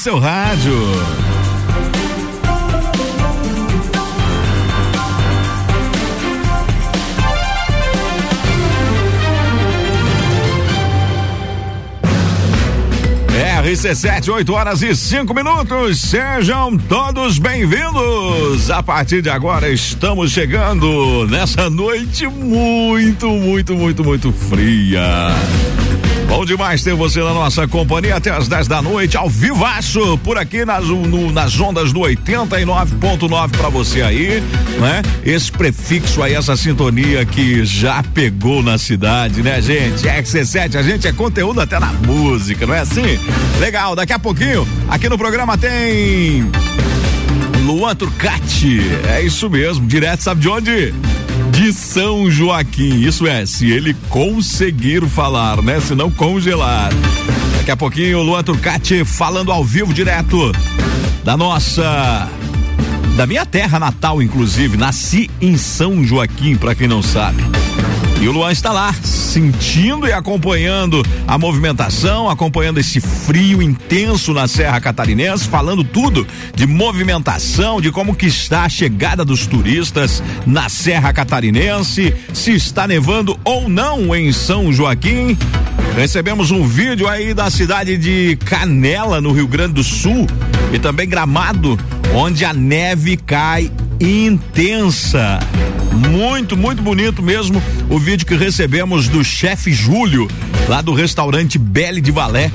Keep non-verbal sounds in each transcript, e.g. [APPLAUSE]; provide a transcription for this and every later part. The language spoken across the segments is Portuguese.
seu rádio. RC7, 8 horas e 5 minutos. Sejam todos bem-vindos. A partir de agora estamos chegando nessa noite muito, muito, muito, muito fria. Bom demais ter você na nossa companhia até as 10 da noite, ao vivaço, por aqui nas, no, nas ondas do 89.9 para você aí, né? Esse prefixo aí, essa sintonia que já pegou na cidade, né, gente? XC7, a gente é conteúdo até na música, não é assim? Legal, daqui a pouquinho, aqui no programa tem. Luan Turcati, é isso mesmo, direto, sabe de onde? São Joaquim. Isso é, se ele conseguir falar, né? Se não congelar. Daqui a pouquinho o Luan Turcati falando ao vivo direto da nossa da minha terra natal, inclusive. Nasci em São Joaquim, para quem não sabe. E o Luan está lá, sentindo e acompanhando a movimentação, acompanhando esse frio intenso na Serra Catarinense, falando tudo de movimentação, de como que está a chegada dos turistas na Serra Catarinense, se está nevando ou não em São Joaquim. Recebemos um vídeo aí da cidade de Canela, no Rio Grande do Sul, e também Gramado, onde a neve cai intensa. Muito, muito bonito mesmo o vídeo que recebemos do chefe Júlio, lá do restaurante Belle de Valé,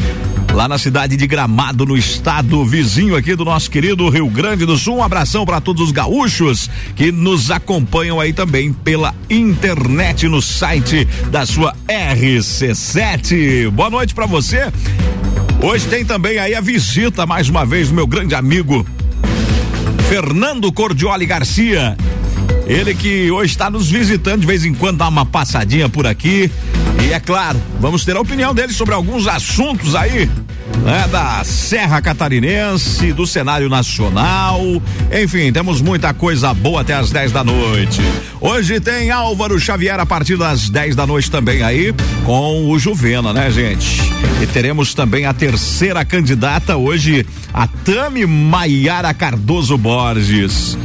lá na cidade de Gramado, no estado vizinho aqui do nosso querido Rio Grande do Sul. Um abração para todos os gaúchos que nos acompanham aí também pela internet no site da sua RC7. Boa noite para você. Hoje tem também aí a visita mais uma vez do meu grande amigo Fernando Cordioli Garcia. Ele que hoje está nos visitando de vez em quando, dá uma passadinha por aqui. E é claro, vamos ter a opinião dele sobre alguns assuntos aí né, da Serra Catarinense, do cenário nacional. Enfim, temos muita coisa boa até as 10 da noite. Hoje tem Álvaro Xavier a partir das 10 da noite também aí, com o Juvena, né, gente? E teremos também a terceira candidata hoje, a Tami Maiara Cardoso Borges.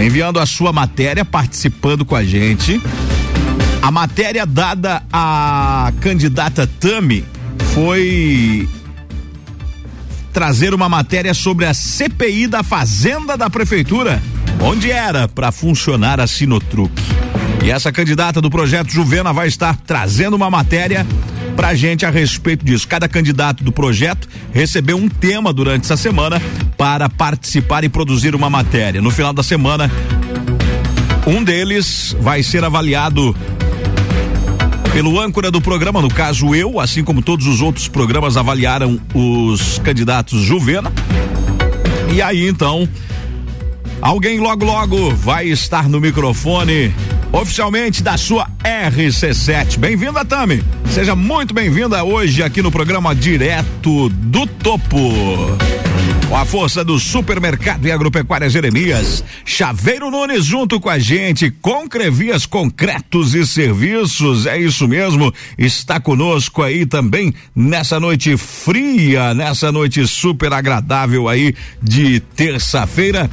Enviando a sua matéria, participando com a gente. A matéria dada à candidata Tami foi trazer uma matéria sobre a CPI da Fazenda da Prefeitura, onde era para funcionar a Sinotruque. E essa candidata do projeto Juvena vai estar trazendo uma matéria pra gente a respeito disso. Cada candidato do projeto recebeu um tema durante essa semana para participar e produzir uma matéria. No final da semana, um deles vai ser avaliado pelo âncora do programa, no caso eu, assim como todos os outros programas avaliaram os candidatos Juvena. E aí então, alguém logo logo vai estar no microfone oficialmente da sua RC7. Bem-vinda, Tami. Seja muito bem-vinda hoje aqui no programa Direto do Topo. Com a força do Supermercado e Agropecuária Jeremias, Chaveiro Nunes junto com a gente, com Crevias Concretos e Serviços, é isso mesmo, está conosco aí também nessa noite fria, nessa noite super agradável aí de terça-feira.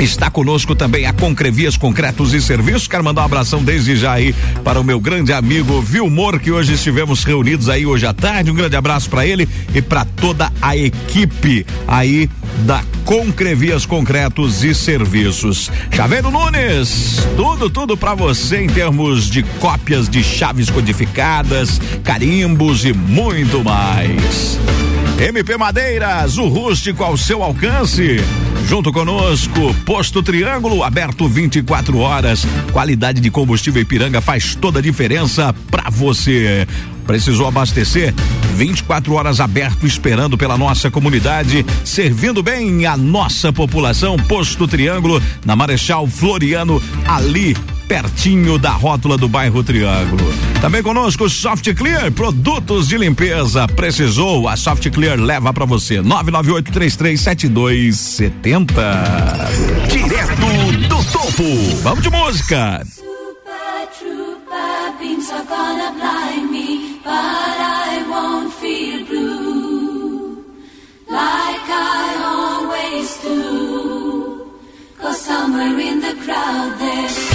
Está conosco também a Concrevias Concretos e Serviços. Quero mandar um abração desde já aí para o meu grande amigo Vilmor, que hoje estivemos reunidos aí hoje à tarde. Um grande abraço para ele e para toda a equipe aí da Concrevias Concretos e Serviços. Chaveiro Nunes, tudo, tudo para você em termos de cópias de chaves codificadas, carimbos e muito mais. MP Madeiras, o rústico ao seu alcance. Junto conosco, Posto Triângulo, aberto 24 horas. Qualidade de combustível Ipiranga faz toda a diferença para você. Precisou abastecer? 24 horas aberto, esperando pela nossa comunidade, servindo bem a nossa população. Posto Triângulo, na Marechal Floriano, ali pertinho da rótula do bairro Triângulo. Também conosco Soft Clear, produtos de limpeza. Precisou? A Soft Clear leva para você. 998337270. Direto do topo. Vamos de música. but I won't feel blue like I always do. Cause somewhere in the crowd there's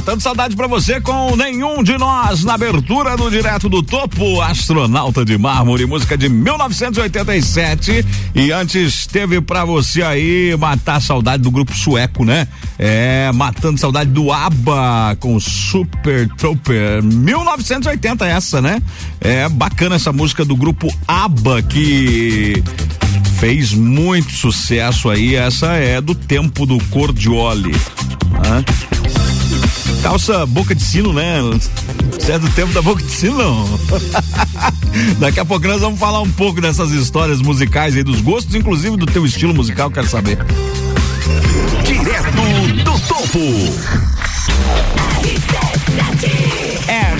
Matando saudade pra você com nenhum de nós na abertura do Direto do Topo, Astronauta de Mármore, música de 1987. E antes teve pra você aí matar saudade do grupo sueco, né? É, matando saudade do ABBA com Super Trooper. 1980 essa, né? É bacana essa música do grupo ABBA que fez muito sucesso aí. Essa é do tempo do Cordioli. Né? Calça boca de sino, né? Você é tempo da boca de sino, não? [LAUGHS] Daqui a pouco nós vamos falar um pouco dessas histórias musicais aí, dos gostos, inclusive do teu estilo musical, quero saber. Direto do Topo.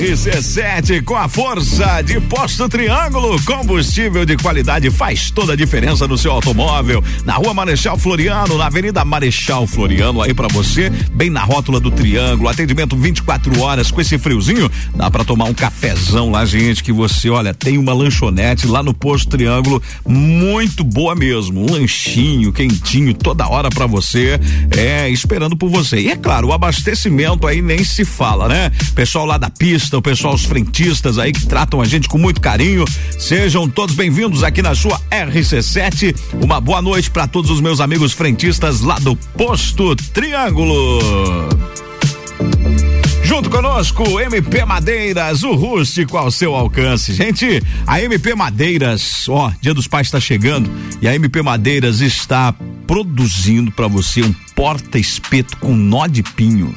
RC7 com a força de Posto Triângulo, combustível de qualidade faz toda a diferença no seu automóvel. Na Rua Marechal Floriano, na Avenida Marechal Floriano, aí pra você, bem na rótula do Triângulo, atendimento 24 horas com esse friozinho, dá pra tomar um cafezão lá, gente, que você, olha, tem uma lanchonete lá no Posto Triângulo, muito boa mesmo, um lanchinho quentinho toda hora pra você, é, esperando por você. E é claro, o abastecimento aí nem se fala, né? Pessoal lá da pista, o pessoal, os frentistas aí que tratam a gente com muito carinho. Sejam todos bem-vindos aqui na sua RC7. Uma boa noite para todos os meus amigos frentistas lá do Posto Triângulo. Junto conosco, MP Madeiras, o rústico ao seu alcance. Gente, a MP Madeiras, ó, Dia dos Pais está chegando e a MP Madeiras está produzindo para você um porta-espeto com nó de pinho.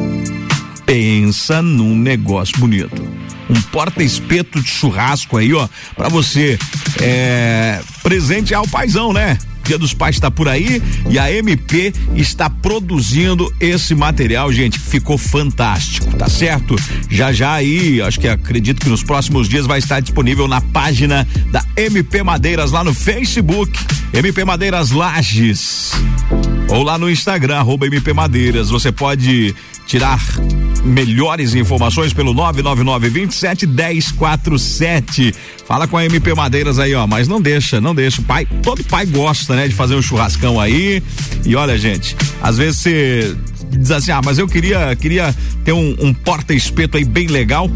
Pensa num negócio bonito. Um porta-espeto de churrasco aí, ó, para você é, presente ao paizão, né? Dia dos Pais está por aí e a MP está produzindo esse material, gente, que ficou fantástico, tá certo? Já já aí, acho que acredito que nos próximos dias vai estar disponível na página da MP Madeiras lá no Facebook, MP Madeiras Lages. Ou lá no Instagram, arroba MP Madeiras. Você pode tirar melhores informações pelo 999 27 1047. Fala com a MP Madeiras aí, ó, mas não deixa, não deixa. Pai, todo pai gosta, né, de fazer um churrascão aí. E olha, gente, às vezes você diz assim: "Ah, mas eu queria queria ter um, um porta-espeto aí bem legal".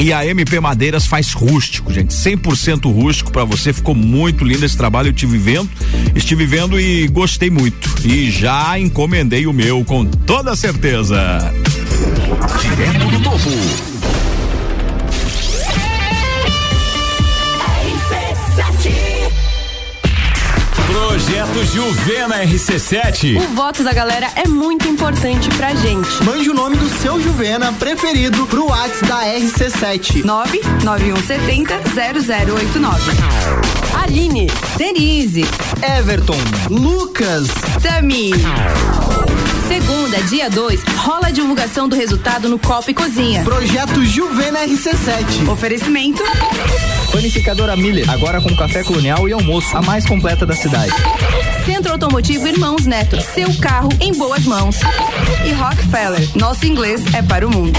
E a MP Madeiras faz rústico, gente, 100% rústico para você. Ficou muito lindo esse trabalho. Eu estive vendo, estive vendo e gostei muito. E já encomendei o meu com toda certeza. Direto do Topo. Projeto Juvena RC7. O voto da galera é muito importante pra gente. Mande o nome do seu Juvena preferido pro WhatsApp da RC7. 99170 0089. Aline, Denise, Everton, Lucas, Tami, Segunda, dia 2, rola a divulgação do resultado no Copa e Cozinha. Projeto Juvena RC7. Oferecimento. Panificadora Miller, agora com café colonial e almoço, a mais completa da cidade. Centro Automotivo Irmãos Neto, seu carro em boas mãos. E Rockefeller, nosso inglês é para o mundo.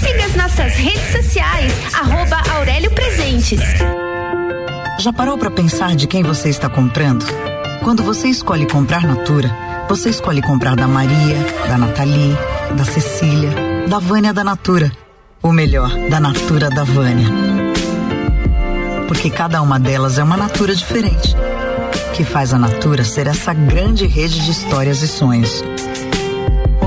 Siga as nossas redes sociais, arroba Aurélio Presentes. Já parou para pensar de quem você está comprando? Quando você escolhe comprar Natura, você escolhe comprar da Maria, da Nathalie, da Cecília, da Vânia da Natura. Ou melhor, da Natura da Vânia. Porque cada uma delas é uma Natura diferente. Que faz a Natura ser essa grande rede de histórias e sonhos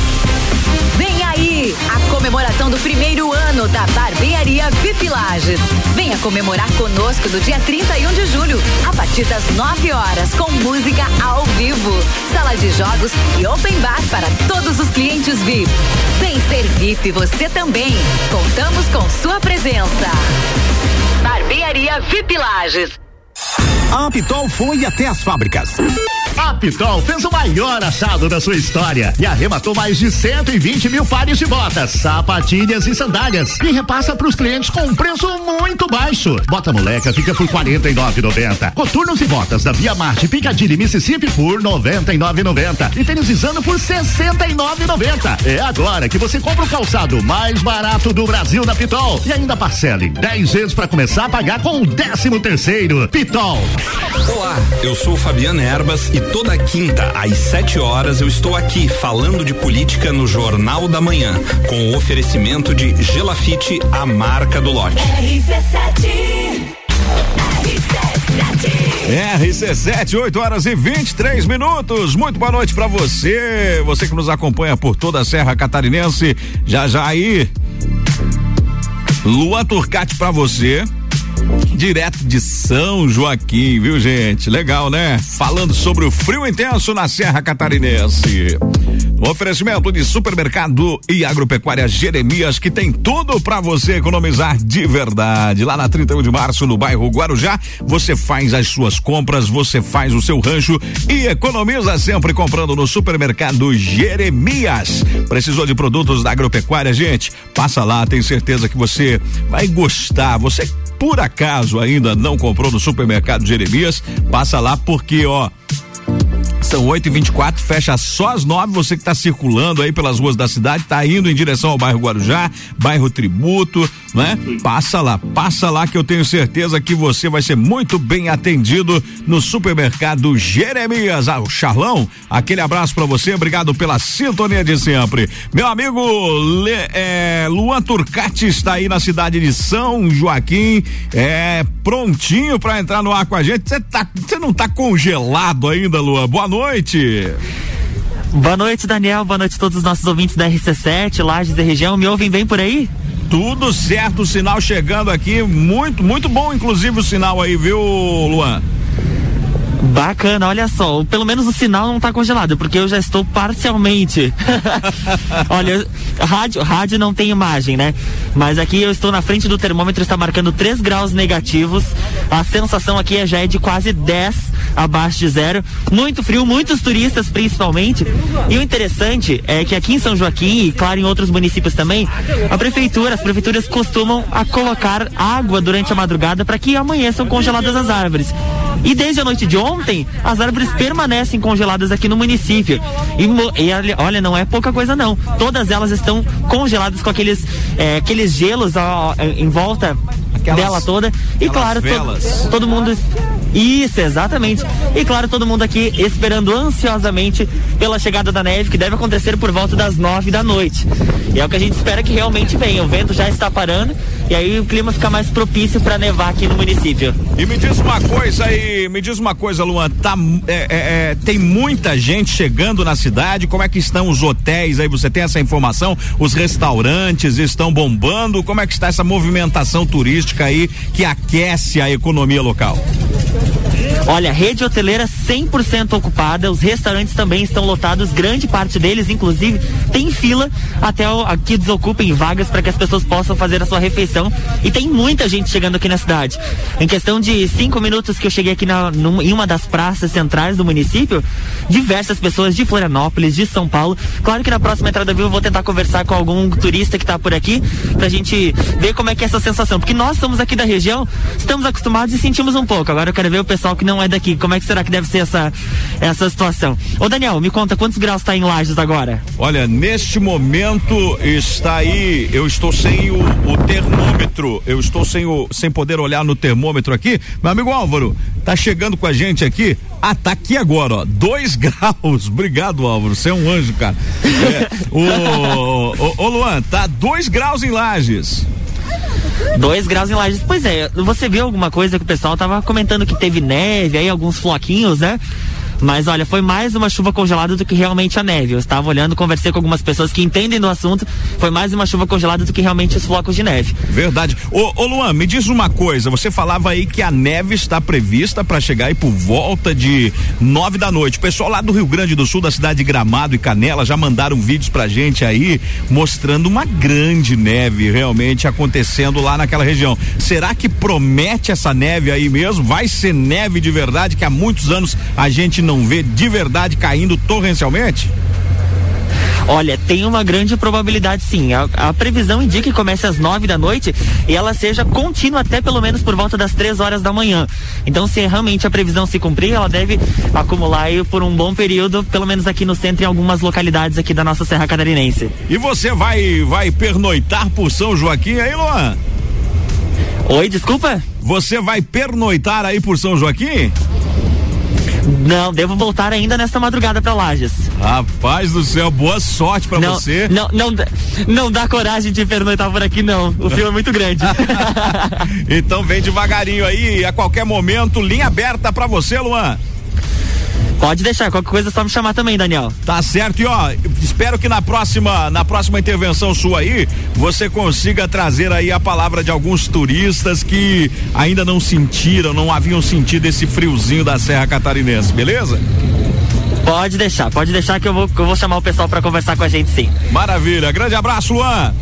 comemoração do primeiro ano da Barbearia VIP Lages. Venha comemorar conosco no dia 31 de julho, a partir das 9 horas, com música ao vivo, sala de jogos e open bar para todos os clientes VIP. Vem ser VIP você também. Contamos com sua presença. Barbearia VIP Lages. A Pitol foi até as fábricas a Pitol fez o maior achado da sua história e arrematou mais de 120 mil pares de botas, sapatilhas e sandálias e repassa para os clientes com um preço muito baixo. Bota moleca fica por 49,90. Coturnos e botas da Via Marte Piccadilly Mississippi por 99,90 e tênis Isano por 69,90. É agora que você compra o calçado mais barato do Brasil da Pitol e ainda parcele 10 vezes para começar a pagar com o 13 terceiro. Pitol. Olá, eu sou Fabiana Erbas e toda quinta, às 7 horas, eu estou aqui falando de política no Jornal da Manhã, com o oferecimento de Gelafite, a marca do lote. RC7 RC7, 8 horas e 23 minutos. Muito boa noite para você. Você que nos acompanha por toda a Serra Catarinense. Já já aí. Lua Turcati para você direto de São Joaquim, viu gente? Legal, né? Falando sobre o frio intenso na Serra Catarinense. O oferecimento de supermercado e agropecuária Jeremias, que tem tudo para você economizar de verdade. Lá na 31 de março, no bairro Guarujá, você faz as suas compras, você faz o seu rancho e economiza sempre comprando no supermercado Jeremias. Precisou de produtos da agropecuária, gente? Passa lá, tenho certeza que você vai gostar. Você por acaso ainda não comprou no supermercado Jeremias, passa lá porque, ó, são 8 e 24 fecha só às 9 Você que está circulando aí pelas ruas da cidade, está indo em direção ao bairro Guarujá, bairro Tributo, né? Passa lá, passa lá que eu tenho certeza que você vai ser muito bem atendido no supermercado Jeremias. Ah, o Charlão, aquele abraço para você, obrigado pela sintonia de sempre. Meu amigo Le, é, Luan Turcati está aí na cidade de São Joaquim, é prontinho para entrar no ar com a gente. Você tá, não tá congelado ainda, Luan? Boa noite. Boa noite, Daniel. Boa noite a todos os nossos ouvintes da RC7, Lages e região. Me ouvem bem por aí? Tudo certo, o sinal chegando aqui, muito, muito bom, inclusive o sinal aí, viu, Luan? Bacana, olha só, pelo menos o sinal não está congelado, porque eu já estou parcialmente. [LAUGHS] olha, rádio, rádio não tem imagem, né? Mas aqui eu estou na frente do termômetro, está marcando 3 graus negativos. A sensação aqui é, já é de quase 10 abaixo de zero. Muito frio, muitos turistas principalmente. E o interessante é que aqui em São Joaquim e claro em outros municípios também, a prefeitura, as prefeituras costumam a colocar água durante a madrugada para que amanheçam congeladas as árvores. E desde a noite de ontem, as árvores permanecem congeladas aqui no município. E, e olha, não é pouca coisa não. Todas elas estão congeladas com aqueles, é, aqueles gelos ó, em volta aquelas, dela toda. E claro, to, todo mundo. Isso, exatamente. E claro, todo mundo aqui esperando ansiosamente pela chegada da neve, que deve acontecer por volta das nove da noite. E é o que a gente espera que realmente venha. O vento já está parando e aí o clima fica mais propício para nevar aqui no município. E me diz uma coisa aí, me diz uma coisa, Luan, tá, é, é, é, tem muita gente chegando na cidade, como é que estão os hotéis aí, você tem essa informação? Os restaurantes estão bombando, como é que está essa movimentação turística aí que aquece a economia local? Olha, rede hoteleira 100% ocupada, os restaurantes também estão lotados, grande parte deles, inclusive, tem fila até o, aqui desocupem vagas para que as pessoas possam fazer a sua refeição. E tem muita gente chegando aqui na cidade. Em questão de cinco minutos que eu cheguei aqui na, num, em uma das praças centrais do município, diversas pessoas de Florianópolis, de São Paulo. Claro que na próxima entrada viu eu vou tentar conversar com algum turista que está por aqui, pra gente ver como é que é essa sensação. Porque nós estamos aqui da região, estamos acostumados e sentimos um pouco. Agora eu quero ver o pessoal que não é daqui. Como é que será que deve ser essa, essa situação? Ô Daniel, me conta quantos graus está em Lages agora? Olha, neste momento está aí, eu estou sem o, o termômetro, eu estou sem, o, sem poder olhar no termômetro aqui. Meu amigo Álvaro, tá chegando com a gente aqui. Ah, tá aqui agora, ó. Dois [LAUGHS] graus. Obrigado, Álvaro. Você é um anjo, cara. É, o, o, o, Luan, tá dois graus em Lages. Dois graus em Lages. Pois é, você viu alguma coisa que o pessoal tava comentando que teve neve, aí alguns floquinhos, né? Mas olha, foi mais uma chuva congelada do que realmente a neve. Eu estava olhando, conversei com algumas pessoas que entendem do assunto. Foi mais uma chuva congelada do que realmente os flocos de neve. Verdade. Ô, ô Luan, me diz uma coisa. Você falava aí que a neve está prevista para chegar aí por volta de nove da noite. O pessoal lá do Rio Grande do Sul, da cidade de Gramado e Canela, já mandaram vídeos pra gente aí mostrando uma grande neve realmente acontecendo lá naquela região. Será que promete essa neve aí mesmo? Vai ser neve de verdade que há muitos anos a gente não não vê de verdade caindo torrencialmente? Olha, tem uma grande probabilidade sim. A, a, previsão indica que comece às nove da noite e ela seja contínua até pelo menos por volta das três horas da manhã. Então, se realmente a previsão se cumprir, ela deve acumular aí por um bom período, pelo menos aqui no centro, em algumas localidades aqui da nossa Serra Catarinense. E você vai, vai pernoitar por São Joaquim aí, Luan? Oi, desculpa? Você vai pernoitar aí por São Joaquim? Não, devo voltar ainda nesta madrugada para Lages. Rapaz do céu, boa sorte para você. Não, não, não dá coragem de pernoitar por aqui não. O fio é muito grande. [LAUGHS] então vem devagarinho aí, a qualquer momento, linha aberta para você, Luan. Pode deixar, qualquer coisa é só me chamar também, Daniel. Tá certo, e ó, espero que na próxima, na próxima intervenção sua aí, você consiga trazer aí a palavra de alguns turistas que ainda não sentiram, não haviam sentido esse friozinho da Serra Catarinense, beleza? Pode deixar, pode deixar que eu vou, eu vou chamar o pessoal para conversar com a gente sim. Maravilha, grande abraço, Luan.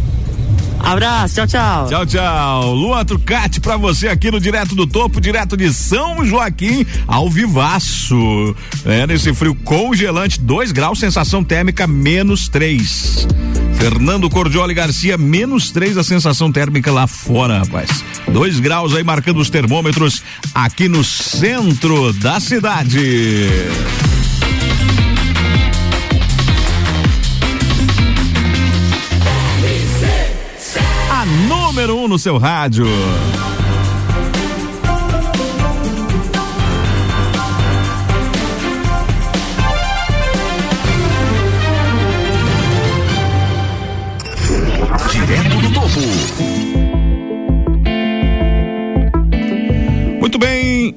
Abraço, tchau, tchau. Tchau, tchau. Luan Trucati pra você aqui no Direto do Topo, direto de São Joaquim, ao vivaço. É, nesse frio congelante, 2 graus, sensação térmica menos 3. Fernando Cordioli Garcia, menos 3 a sensação térmica lá fora, rapaz. 2 graus aí marcando os termômetros aqui no centro da cidade. Número 1 um no seu rádio. Direto do topo. Muito bem,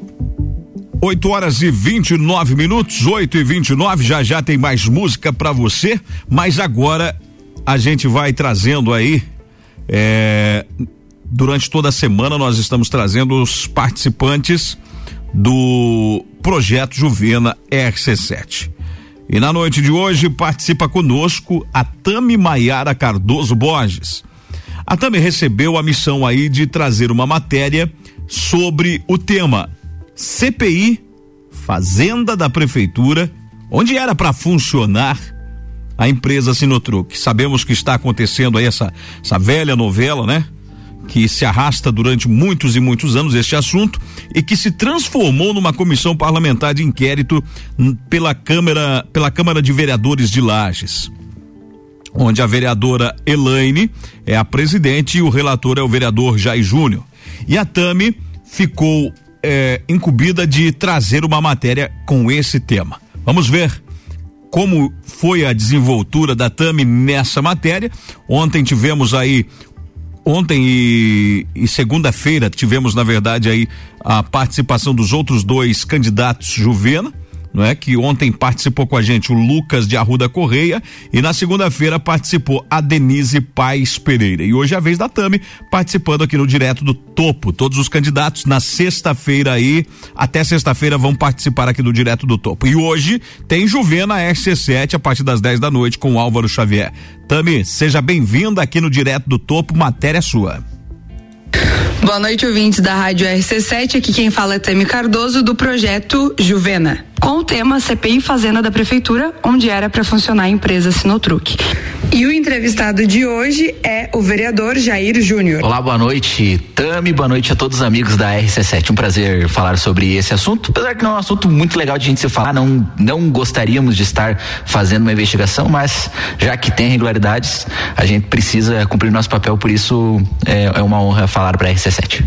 8 horas e 29 minutos, 8 e 29 já já tem mais música para você, mas agora a gente vai trazendo aí é, durante toda a semana nós estamos trazendo os participantes do projeto Juvena RC7. E na noite de hoje participa conosco a Tami Maiara Cardoso Borges. A Tami recebeu a missão aí de trazer uma matéria sobre o tema CPI Fazenda da Prefeitura, onde era para funcionar a empresa Sinotruc. Sabemos que está acontecendo aí essa, essa velha novela, né? Que se arrasta durante muitos e muitos anos este assunto e que se transformou numa comissão parlamentar de inquérito pela Câmara, pela Câmara de Vereadores de Lages. Onde a vereadora Elaine é a presidente e o relator é o vereador Jair Júnior. E a Tami ficou é, incumbida de trazer uma matéria com esse tema. Vamos ver como foi a desenvoltura da Tami nessa matéria. Ontem tivemos aí ontem e, e segunda-feira tivemos, na verdade, aí a participação dos outros dois candidatos Juvena não é? Que ontem participou com a gente o Lucas de Arruda Correia e na segunda-feira participou a Denise Paz Pereira. E hoje é a vez da Tami participando aqui no Direto do Topo. Todos os candidatos na sexta-feira aí, até sexta-feira vão participar aqui do Direto do Topo. E hoje tem Juvena RC7 a partir das 10 da noite com o Álvaro Xavier. Tami, seja bem-vinda aqui no Direto do Topo, matéria sua. Boa noite, ouvintes da Rádio RC7. Aqui quem fala é Tami Cardoso, do projeto Juvena com o tema CPI Fazenda da Prefeitura, onde era para funcionar a empresa Sinotruque. E o entrevistado de hoje é o vereador Jair Júnior. Olá, boa noite, Tami, boa noite a todos os amigos da RC7. Um prazer falar sobre esse assunto, apesar que não é um assunto muito legal de a gente se falar, não, não gostaríamos de estar fazendo uma investigação, mas já que tem irregularidades, a gente precisa cumprir nosso papel, por isso é, é uma honra falar para a RC7.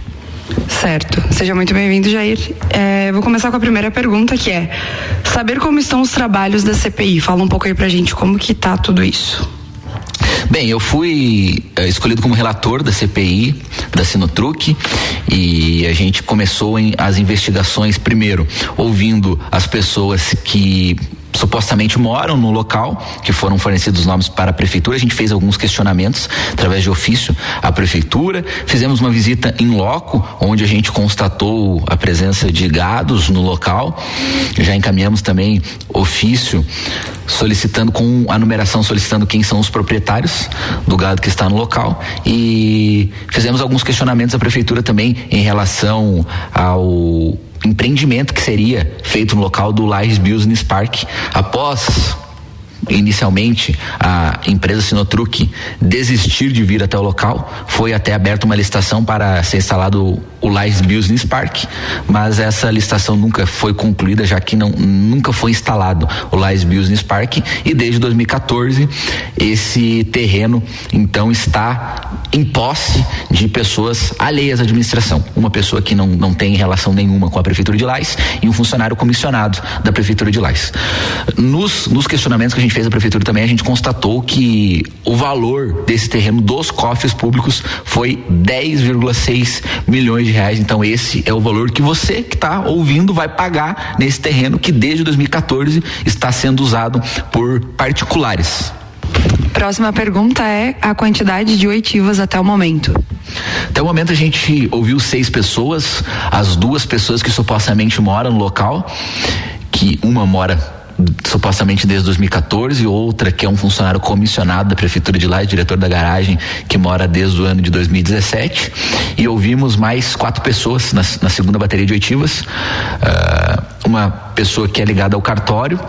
Certo. Seja muito bem-vindo, Jair. É, vou começar com a primeira pergunta, que é saber como estão os trabalhos da CPI. Fala um pouco aí pra gente como que tá tudo isso. Bem, eu fui é, escolhido como relator da CPI, da Sinotruc, e a gente começou em, as investigações primeiro ouvindo as pessoas que supostamente moram no local, que foram fornecidos nomes para a prefeitura. A gente fez alguns questionamentos através de ofício à prefeitura. Fizemos uma visita em loco, onde a gente constatou a presença de gados no local. Já encaminhamos também ofício solicitando com a numeração solicitando quem são os proprietários do gado que está no local e fizemos alguns questionamentos à prefeitura também em relação ao empreendimento que seria feito no local do Lages Business Park após inicialmente a empresa Sinotruc desistir de vir até o local, foi até aberta uma licitação para ser instalado o Lies Business Park, mas essa licitação nunca foi concluída, já que não, nunca foi instalado o Lies Business Park e desde 2014 esse terreno então está em posse de pessoas alheias à administração. Uma pessoa que não, não tem relação nenhuma com a Prefeitura de Lais e um funcionário comissionado da Prefeitura de Lais. Nos, nos questionamentos que a gente fez à Prefeitura também, a gente constatou que o valor desse terreno dos cofres públicos foi 10,6 milhões de reais. Então, esse é o valor que você que está ouvindo vai pagar nesse terreno que desde 2014 está sendo usado por particulares. Próxima pergunta é a quantidade de oitivas até o momento. Até o momento a gente ouviu seis pessoas, as duas pessoas que supostamente moram no local, que uma mora supostamente desde 2014, outra que é um funcionário comissionado da prefeitura de lá, diretor da garagem, que mora desde o ano de 2017. E ouvimos mais quatro pessoas na, na segunda bateria de oitivas. Uh, uma pessoa que é ligada ao cartório,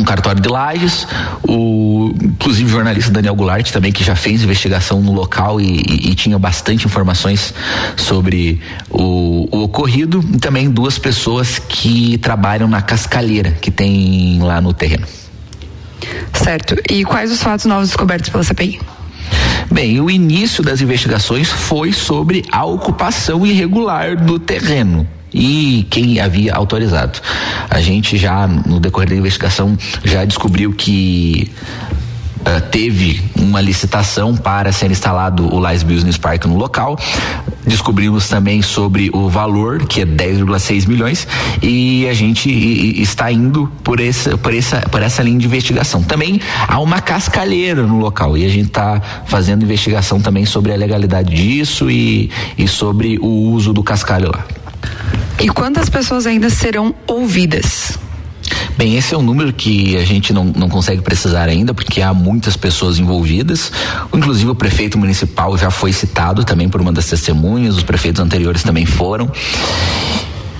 um cartório de lajes, o inclusive o jornalista Daniel Goulart também que já fez investigação no local e, e, e tinha bastante informações sobre o, o, ocorrido e também duas pessoas que trabalham na cascalheira que tem lá no terreno. Certo. E quais os fatos novos descobertos pela CPI? Bem, o início das investigações foi sobre a ocupação irregular do terreno e quem havia autorizado. A gente já, no decorrer da investigação, já descobriu que Uh, teve uma licitação para ser instalado o Lies Business Park no local. Descobrimos também sobre o valor, que é 10,6 milhões, e a gente está indo por essa, por, essa, por essa linha de investigação. Também há uma cascalheira no local e a gente está fazendo investigação também sobre a legalidade disso e, e sobre o uso do cascalho lá. E quantas pessoas ainda serão ouvidas? Bem, esse é um número que a gente não, não consegue precisar ainda, porque há muitas pessoas envolvidas. Inclusive, o prefeito municipal já foi citado também por uma das testemunhas, os prefeitos anteriores também foram.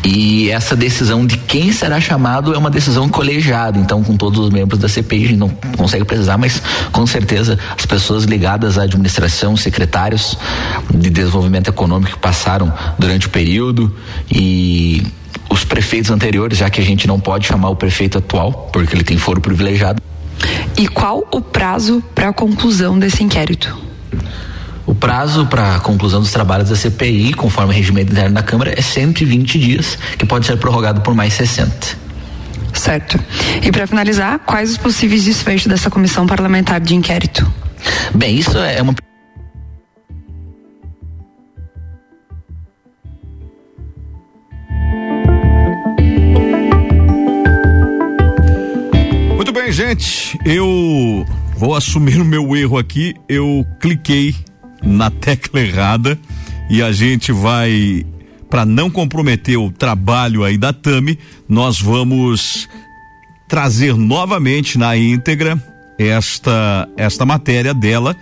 E essa decisão de quem será chamado é uma decisão colegiada, então com todos os membros da CPI a gente não consegue precisar, mas com certeza as pessoas ligadas à administração, secretários de desenvolvimento econômico que passaram durante o período e os prefeitos anteriores, já que a gente não pode chamar o prefeito atual, porque ele tem foro privilegiado. E qual o prazo para a conclusão desse inquérito? O prazo para a conclusão dos trabalhos da CPI, conforme o regimento interno da Câmara, é 120 dias, que pode ser prorrogado por mais 60. Certo. E para finalizar, quais os possíveis desfechos dessa comissão parlamentar de inquérito? Bem, isso é uma Muito bem, gente. Eu vou assumir o meu erro aqui. Eu cliquei na tecla errada e a gente vai para não comprometer o trabalho aí da Tami, nós vamos trazer novamente na íntegra esta esta matéria dela,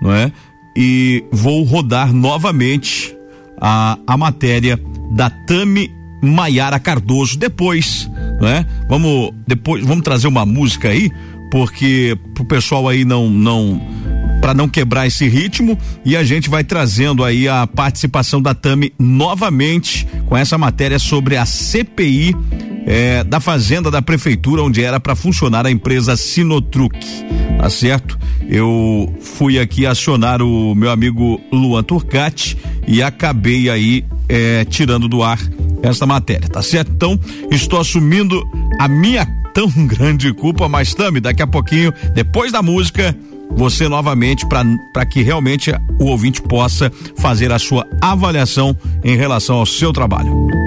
não é? E vou rodar novamente a, a matéria da Tami Maiara Cardoso depois, não é? Vamos depois vamos trazer uma música aí, porque pro pessoal aí não não para não quebrar esse ritmo e a gente vai trazendo aí a participação da Tami novamente com essa matéria sobre a CPI é, da fazenda da prefeitura onde era para funcionar a empresa Sinotruc, tá certo? Eu fui aqui acionar o meu amigo Luan Turcati e acabei aí é, tirando do ar esta matéria, tá certo? Então, estou assumindo a minha tão [LAUGHS] grande culpa, mas Tami, daqui a pouquinho, depois da música, você novamente para que realmente o ouvinte possa fazer a sua avaliação em relação ao seu trabalho.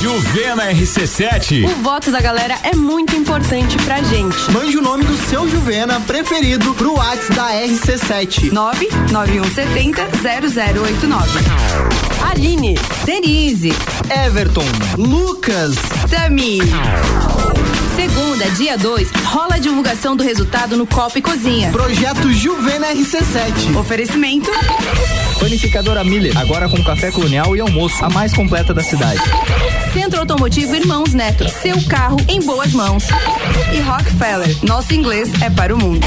Juvena RC7. O voto da galera é muito importante pra gente. Mande o nome do seu Juvena preferido pro WhatsApp da RC7. 99170 0089. Aline, Denise, Everton, Lucas, Tami. Segunda, dia 2, rola a divulgação do resultado no Copa e Cozinha. Projeto Juvena RC7. Oferecimento. Panificadora Miller, agora com café colonial e almoço, a mais completa da cidade. Centro Automotivo Irmãos Neto, seu carro em boas mãos. E Rockefeller, nosso inglês é para o mundo.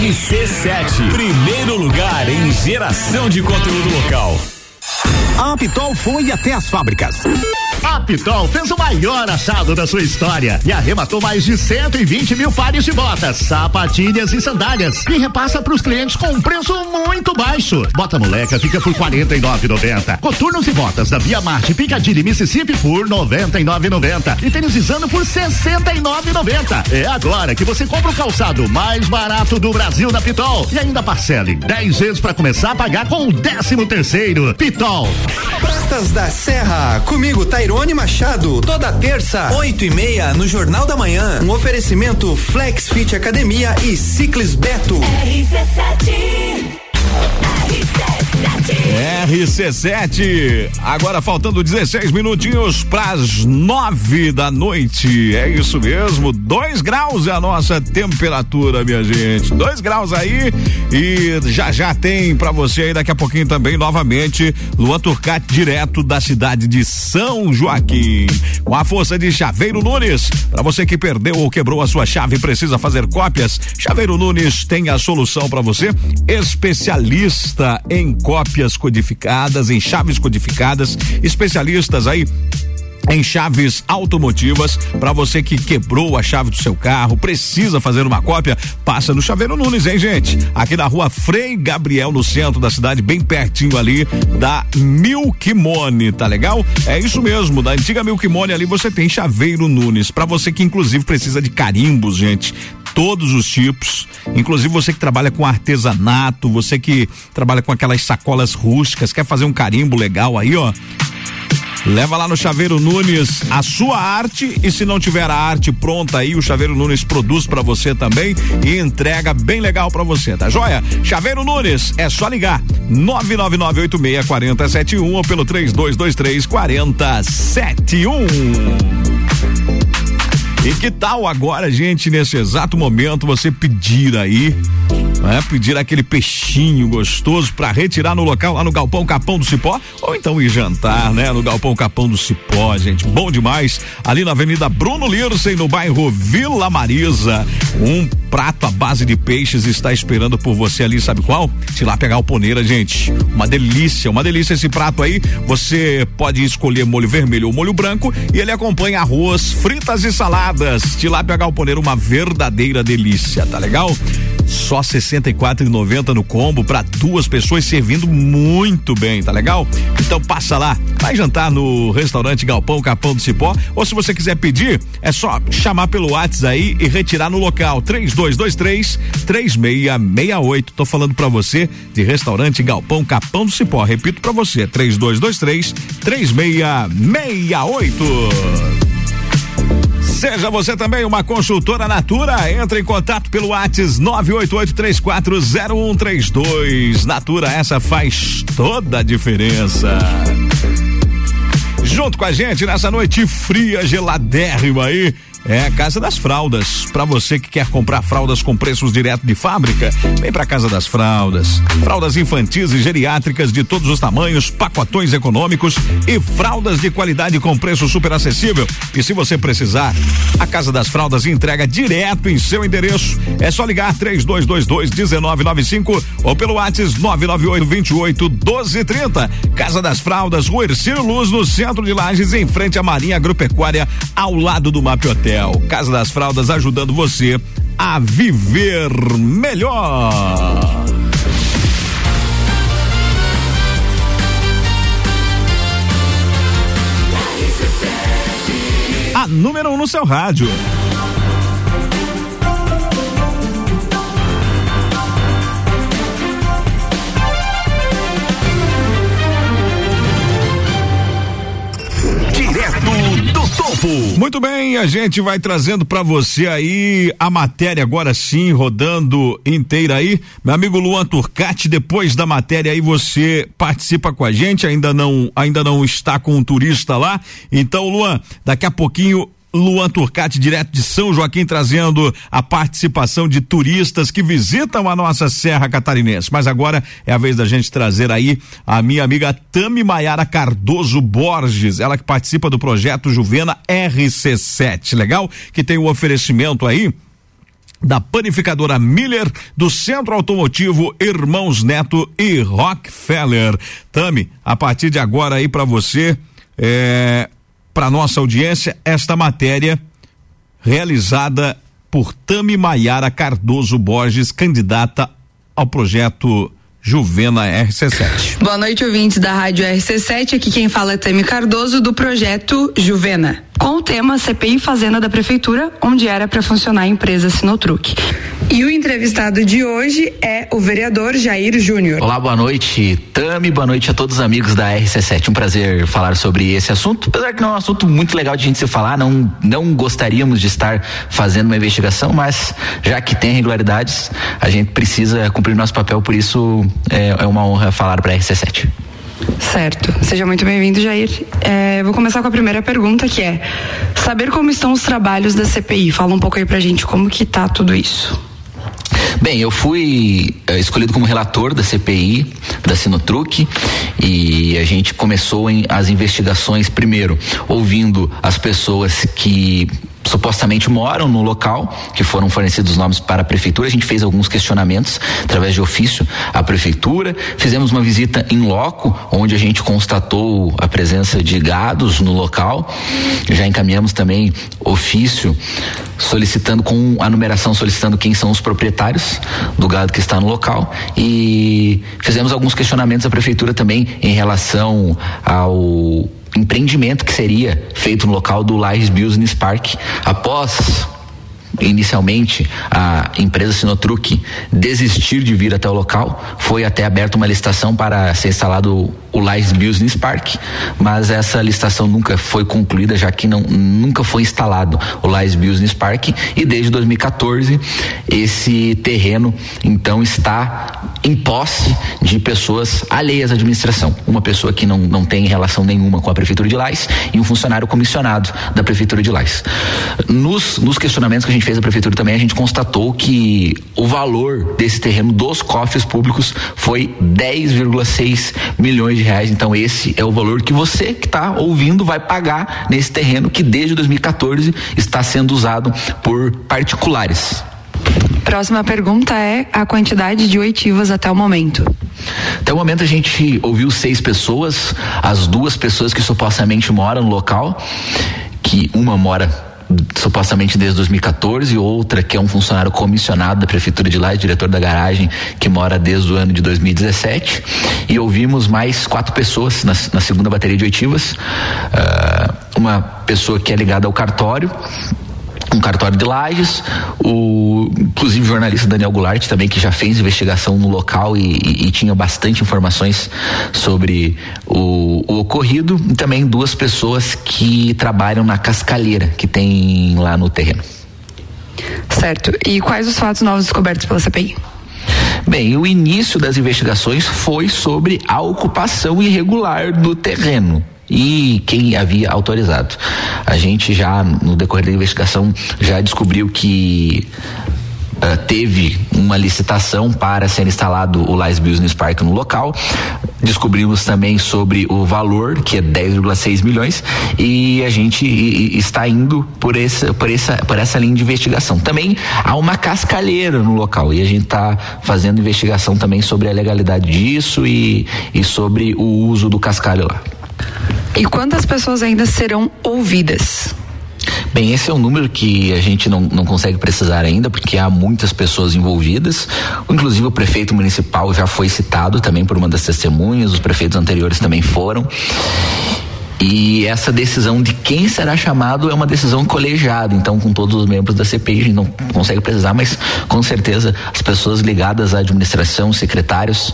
RC7, primeiro lugar em geração de conteúdo local. A foi até as fábricas. A Pitol fez o maior assado da sua história e arrematou mais de 120 mil pares de botas, sapatilhas e sandálias e repassa para os clientes com um preço muito baixo. Bota moleca fica por 49,90. Coturnos e botas da Via Marte Piccadilly Mississippi por 99,90 e tênis Isano por 69,90. É agora que você compra o calçado mais barato do Brasil na Pitol e ainda parcele 10 vezes para começar a pagar com o 13 terceiro. Pitol. Pratas da Serra, comigo Tairone Machado, toda terça, oito e meia, no Jornal da Manhã. Um oferecimento Flex Fit Academia e Ciclis Beto. RC7. Agora faltando 16 minutinhos para as 9 da noite. É isso mesmo. 2 graus é a nossa temperatura, minha gente. 2 graus aí e já já tem para você aí daqui a pouquinho também novamente Luan Turcati direto da cidade de São Joaquim. Com a força de Chaveiro Nunes. Para você que perdeu ou quebrou a sua chave e precisa fazer cópias, Chaveiro Nunes tem a solução para você. Especialista em cópias codificadas, em chaves codificadas, especialistas aí em chaves automotivas. Para você que quebrou a chave do seu carro, precisa fazer uma cópia, passa no Chaveiro Nunes, hein, gente? Aqui na rua Frei Gabriel, no centro da cidade, bem pertinho ali da Milkimone, tá legal? É isso mesmo, da antiga Milkimone ali você tem Chaveiro Nunes. Para você que inclusive precisa de carimbos, gente todos os tipos, inclusive você que trabalha com artesanato, você que trabalha com aquelas sacolas rústicas, quer fazer um carimbo legal aí, ó. Leva lá no Chaveiro Nunes a sua arte e se não tiver a arte pronta aí, o Chaveiro Nunes produz para você também e entrega bem legal para você, tá joia? Chaveiro Nunes, é só ligar 999864071 ou pelo 3223 4071. E que tal agora, gente, nesse exato momento, você pedir aí, né? Pedir aquele peixinho gostoso para retirar no local lá no Galpão Capão do Cipó, ou então ir jantar, né? No Galpão Capão do Cipó, gente, bom demais. Ali na Avenida Bruno Lircem, no bairro Vila Marisa. Um prato à base de peixes está esperando por você ali, sabe qual? Tilápia galponeira, gente. Uma delícia, uma delícia esse prato aí. Você pode escolher molho vermelho ou molho branco e ele acompanha arroz, fritas e saladas. Tilápia galponeira, uma verdadeira delícia, tá legal? Só R$ 64,90 no combo para duas pessoas servindo muito bem, tá legal? Então passa lá, vai jantar no restaurante Galpão Capão do Cipó, ou se você quiser pedir, é só chamar pelo WhatsApp aí e retirar no local 3223 3668. Tô falando para você de restaurante Galpão Capão do Cipó. Repito para você, 3223 3668. Seja você também uma consultora Natura. Entre em contato pelo WhatsApp 988340132. Natura, essa faz toda a diferença. Junto com a gente nessa noite fria, geladérrima aí. É Casa das Fraldas. Para você que quer comprar fraldas com preços direto de fábrica, vem para Casa das Fraldas. Fraldas infantis e geriátricas de todos os tamanhos, pacotões econômicos e fraldas de qualidade com preço super acessível. E se você precisar, a Casa das Fraldas entrega direto em seu endereço. É só ligar 3222 1995 ou pelo WhatsApp 998 28 1230. Casa das Fraldas, Rua Ercílio Luz, no centro de Lages, em frente à Marinha Agropecuária, ao lado do Map Hotel. Casa das Fraldas ajudando você a viver melhor. A número um no seu rádio. Muito bem, a gente vai trazendo para você aí a matéria agora sim, rodando inteira aí. Meu amigo Luan Turcati, depois da matéria aí você participa com a gente, ainda não ainda não está com um turista lá. Então, Luan, daqui a pouquinho Luan Turcati, direto de São Joaquim, trazendo a participação de turistas que visitam a nossa Serra Catarinense. Mas agora é a vez da gente trazer aí a minha amiga Tami Maiara Cardoso Borges, ela que participa do projeto Juvena RC7, legal? Que tem o um oferecimento aí da panificadora Miller, do Centro Automotivo Irmãos Neto e Rockefeller. Tami, a partir de agora aí para você, é, para nossa audiência esta matéria realizada por Tami Maiara Cardoso Borges, candidata ao projeto Juvena RC7. Boa noite, ouvintes da Rádio RC7. Aqui quem fala é Tami Cardoso, do projeto Juvena. Com o tema CPI Fazenda da Prefeitura, onde era para funcionar a empresa Sinotruque. E o entrevistado de hoje é o vereador Jair Júnior. Olá, boa noite, Tami, boa noite a todos os amigos da RC7. Um prazer falar sobre esse assunto, apesar que não é um assunto muito legal de a gente se falar, não, não gostaríamos de estar fazendo uma investigação, mas já que tem irregularidades, a gente precisa cumprir nosso papel, por isso é, é uma honra falar para a RC7. Certo. Seja muito bem-vindo, Jair. É, vou começar com a primeira pergunta, que é saber como estão os trabalhos da CPI. Fala um pouco aí pra gente como que tá tudo isso. Bem, eu fui é, escolhido como relator da CPI, da Sinotruc, e a gente começou em, as investigações primeiro ouvindo as pessoas que supostamente moram no local, que foram fornecidos nomes para a prefeitura. A gente fez alguns questionamentos através de ofício à prefeitura. Fizemos uma visita em loco, onde a gente constatou a presença de gados no local. Já encaminhamos também ofício solicitando com a numeração solicitando quem são os proprietários do gado que está no local e fizemos alguns questionamentos à prefeitura também em relação ao empreendimento que seria feito no local do Lages Business Park após inicialmente a empresa Sinotruc desistir de vir até o local, foi até aberta uma licitação para ser instalado o Lies Business Park, mas essa licitação nunca foi concluída, já que não, nunca foi instalado o Lies Business Park e desde 2014 esse terreno então está em posse de pessoas alheias à administração. Uma pessoa que não, não tem relação nenhuma com a Prefeitura de Lais e um funcionário comissionado da Prefeitura de Lais. Nos, nos questionamentos que a gente fez à Prefeitura também, a gente constatou que o valor desse terreno dos cofres públicos foi 10,6 milhões de reais. Então, esse é o valor que você que está ouvindo vai pagar nesse terreno que desde 2014 está sendo usado por particulares. Próxima pergunta é a quantidade de oitivas até o momento. Até o momento a gente ouviu seis pessoas, as duas pessoas que supostamente moram no local, que uma mora supostamente desde 2014, outra que é um funcionário comissionado da prefeitura de lá, diretor da garagem, que mora desde o ano de 2017, e ouvimos mais quatro pessoas na, na segunda bateria de oitivas, uh, uma pessoa que é ligada ao cartório, um cartório de Lages, o inclusive o jornalista Daniel Goulart também que já fez investigação no local e, e, e tinha bastante informações sobre o, o, ocorrido e também duas pessoas que trabalham na cascalheira que tem lá no terreno. Certo. E quais os fatos novos descobertos pela CPI? Bem, o início das investigações foi sobre a ocupação irregular do terreno e quem havia autorizado. A gente já, no decorrer da investigação, já descobriu que Uh, teve uma licitação para ser instalado o Lies Business Park no local. Descobrimos também sobre o valor, que é 10,6 milhões, e a gente e, e está indo por essa, por, essa, por essa linha de investigação. Também há uma cascalheira no local e a gente está fazendo investigação também sobre a legalidade disso e, e sobre o uso do cascalho lá. E quantas pessoas ainda serão ouvidas? Bem, esse é um número que a gente não, não consegue precisar ainda, porque há muitas pessoas envolvidas. Inclusive, o prefeito municipal já foi citado também por uma das testemunhas, os prefeitos anteriores também foram. E essa decisão de quem será chamado é uma decisão colegiada, então com todos os membros da CPI a gente não consegue precisar, mas com certeza as pessoas ligadas à administração, secretários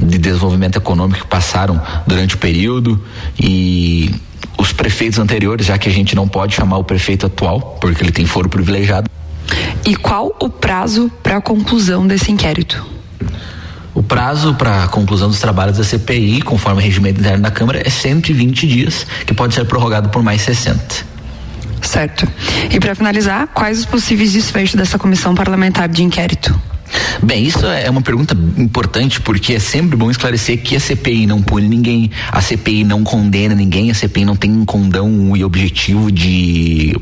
de desenvolvimento econômico que passaram durante o período e os prefeitos anteriores, já que a gente não pode chamar o prefeito atual, porque ele tem foro privilegiado. E qual o prazo para a conclusão desse inquérito? O prazo para a conclusão dos trabalhos da CPI, conforme o regimento interno da Câmara, é 120 dias, que pode ser prorrogado por mais 60. Certo. E para finalizar, quais os possíveis desfechos dessa comissão parlamentar de inquérito? Bem, isso é uma pergunta importante porque é sempre bom esclarecer que a CPI não pune ninguém, a CPI não condena ninguém, a CPI não tem um condão e objetivo de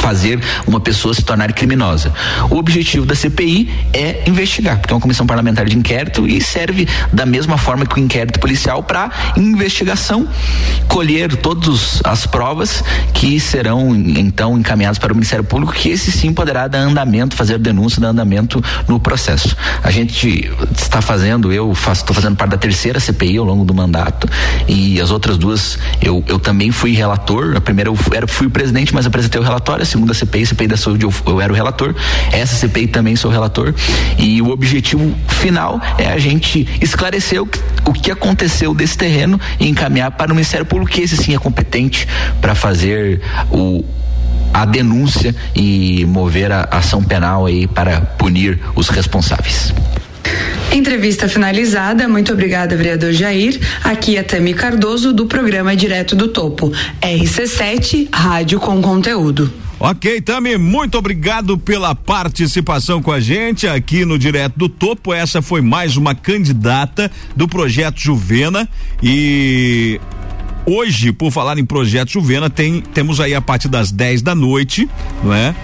fazer uma pessoa se tornar criminosa. O objetivo da CPI é investigar, porque é uma comissão parlamentar de inquérito e serve da mesma forma que o inquérito policial para investigação, colher todas as provas que serão então encaminhadas para o Ministério Público, que esse sim poderá dar andamento, fazer denúncia, dar andamento no processo. A gente está fazendo, eu estou fazendo parte da terceira CPI ao longo do mandato e as outras duas eu, eu também fui relator. A primeira eu fui, era, fui presidente, mas apresentei o relatório segunda CPI, CPI da saúde, eu, eu era o relator. Essa CPI também sou relator. E o objetivo final é a gente esclarecer o que, o que aconteceu desse terreno e encaminhar para o Ministério Público, que esse sim é competente para fazer o, a denúncia e mover a ação penal aí para punir os responsáveis. Entrevista finalizada. Muito obrigada, vereador Jair. Aqui é Tami Cardoso, do programa Direto do Topo. RC7, Rádio com Conteúdo. Ok, Tami, muito obrigado pela participação com a gente aqui no Direto do Topo. Essa foi mais uma candidata do projeto Juvena e hoje, por falar em projeto Juvena, tem, temos aí a partir das 10 da noite, não é?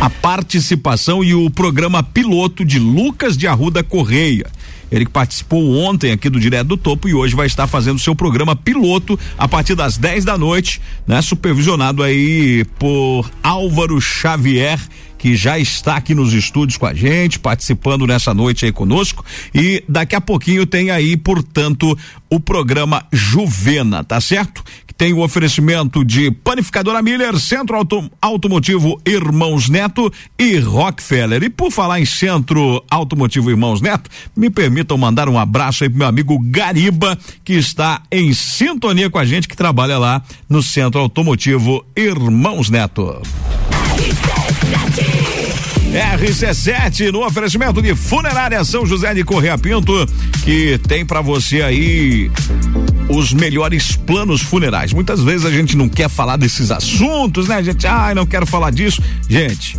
A participação e o programa piloto de Lucas de Arruda Correia. Ele que participou ontem aqui do Direto do Topo e hoje vai estar fazendo seu programa piloto a partir das 10 da noite, né? Supervisionado aí por Álvaro Xavier que já está aqui nos estúdios com a gente, participando nessa noite aí conosco. E daqui a pouquinho tem aí, portanto, o programa Juvena, tá certo? Tem o oferecimento de Panificadora Miller, Centro Auto, Automotivo Irmãos Neto e Rockefeller. E por falar em Centro Automotivo Irmãos Neto, me permitam mandar um abraço aí pro meu amigo Gariba, que está em sintonia com a gente, que trabalha lá no Centro Automotivo Irmãos Neto. RC7 no oferecimento de Funerária São José de Correia Pinto, que tem para você aí os melhores planos funerais. Muitas vezes a gente não quer falar desses assuntos, né? A gente, ai, ah, não quero falar disso. Gente,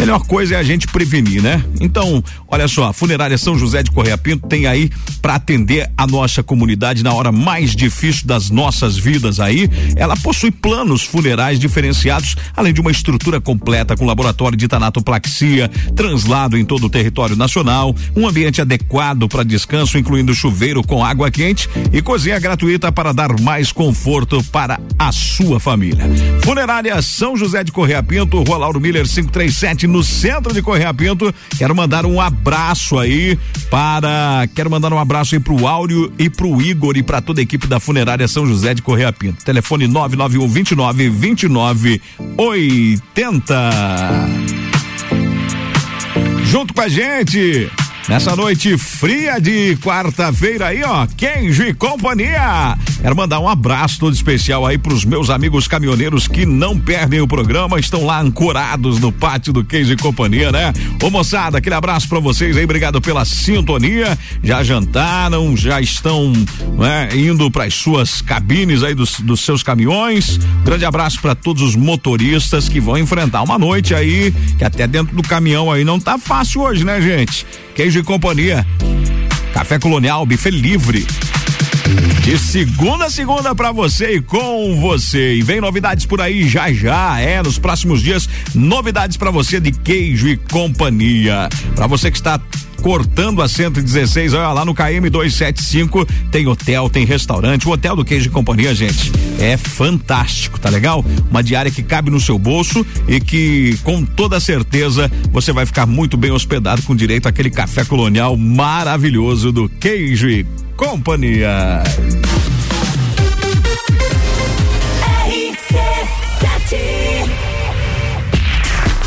Melhor coisa é a gente prevenir, né? Então, olha só, a Funerária São José de Correia Pinto tem aí para atender a nossa comunidade na hora mais difícil das nossas vidas aí. Ela possui planos funerais diferenciados, além de uma estrutura completa com laboratório de tanatoplaxia, translado em todo o território nacional, um ambiente adequado para descanso, incluindo chuveiro com água quente e cozinha gratuita para dar mais conforto para a sua família. Funerária São José de Correia Pinto, Rua Lauro Miller 537 no centro de Correia Pinto. Quero mandar um abraço aí para. Quero mandar um abraço aí pro Áureo e pro Igor e para toda a equipe da Funerária São José de Correia Pinto. Telefone 991 29 29 80. Junto com a gente. Nessa noite fria de quarta-feira aí, ó, Queijo e companhia. Quero mandar um abraço todo especial aí pros meus amigos caminhoneiros que não perdem o programa, estão lá ancorados no pátio do Queijo e companhia, né? Ô moçada, aquele abraço para vocês aí, obrigado pela sintonia. Já jantaram, já estão né, indo para as suas cabines aí dos, dos seus caminhões. Grande abraço para todos os motoristas que vão enfrentar uma noite aí, que até dentro do caminhão aí não tá fácil hoje, né, gente? Queijo e companhia. Café Colonial, buffet livre. De segunda a segunda para você e com você. E vem novidades por aí já já, é, nos próximos dias, novidades para você de queijo e companhia. Para você que está cortando a 116, olha lá no KM 275, tem hotel, tem restaurante, o hotel do Queijo e Companhia, gente, é fantástico, tá legal? Uma diária que cabe no seu bolso e que com toda certeza você vai ficar muito bem hospedado com direito àquele café colonial maravilhoso do Queijo e Companhia.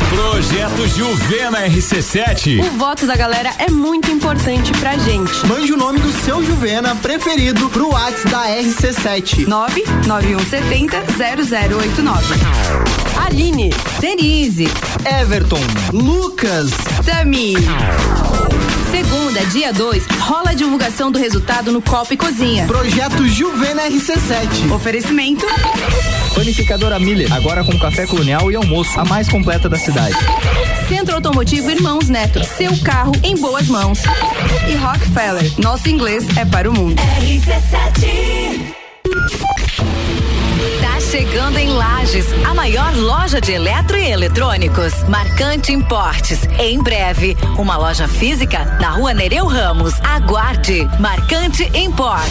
Projeto Juvena RC7. O voto da galera é muito importante pra gente. Mande o nome do seu Juvena preferido pro WhatsApp da RC7. 99170 0089. Aline, Denise, Everton, Lucas, Tami. Segunda, dia 2, rola a divulgação do resultado no Copa e Cozinha. Projeto Juvena RC7. Oferecimento Panificadora Miller, agora com café colonial e almoço, a mais completa da cidade. Centro Automotivo Irmãos Neto, seu carro em boas mãos. E Rockefeller, nosso inglês é para o mundo. Tá chegando em Lages, a maior loja de eletro e eletrônicos. Marcante Importes. Em breve, uma loja física na rua Nereu Ramos. Aguarde. Marcante Import.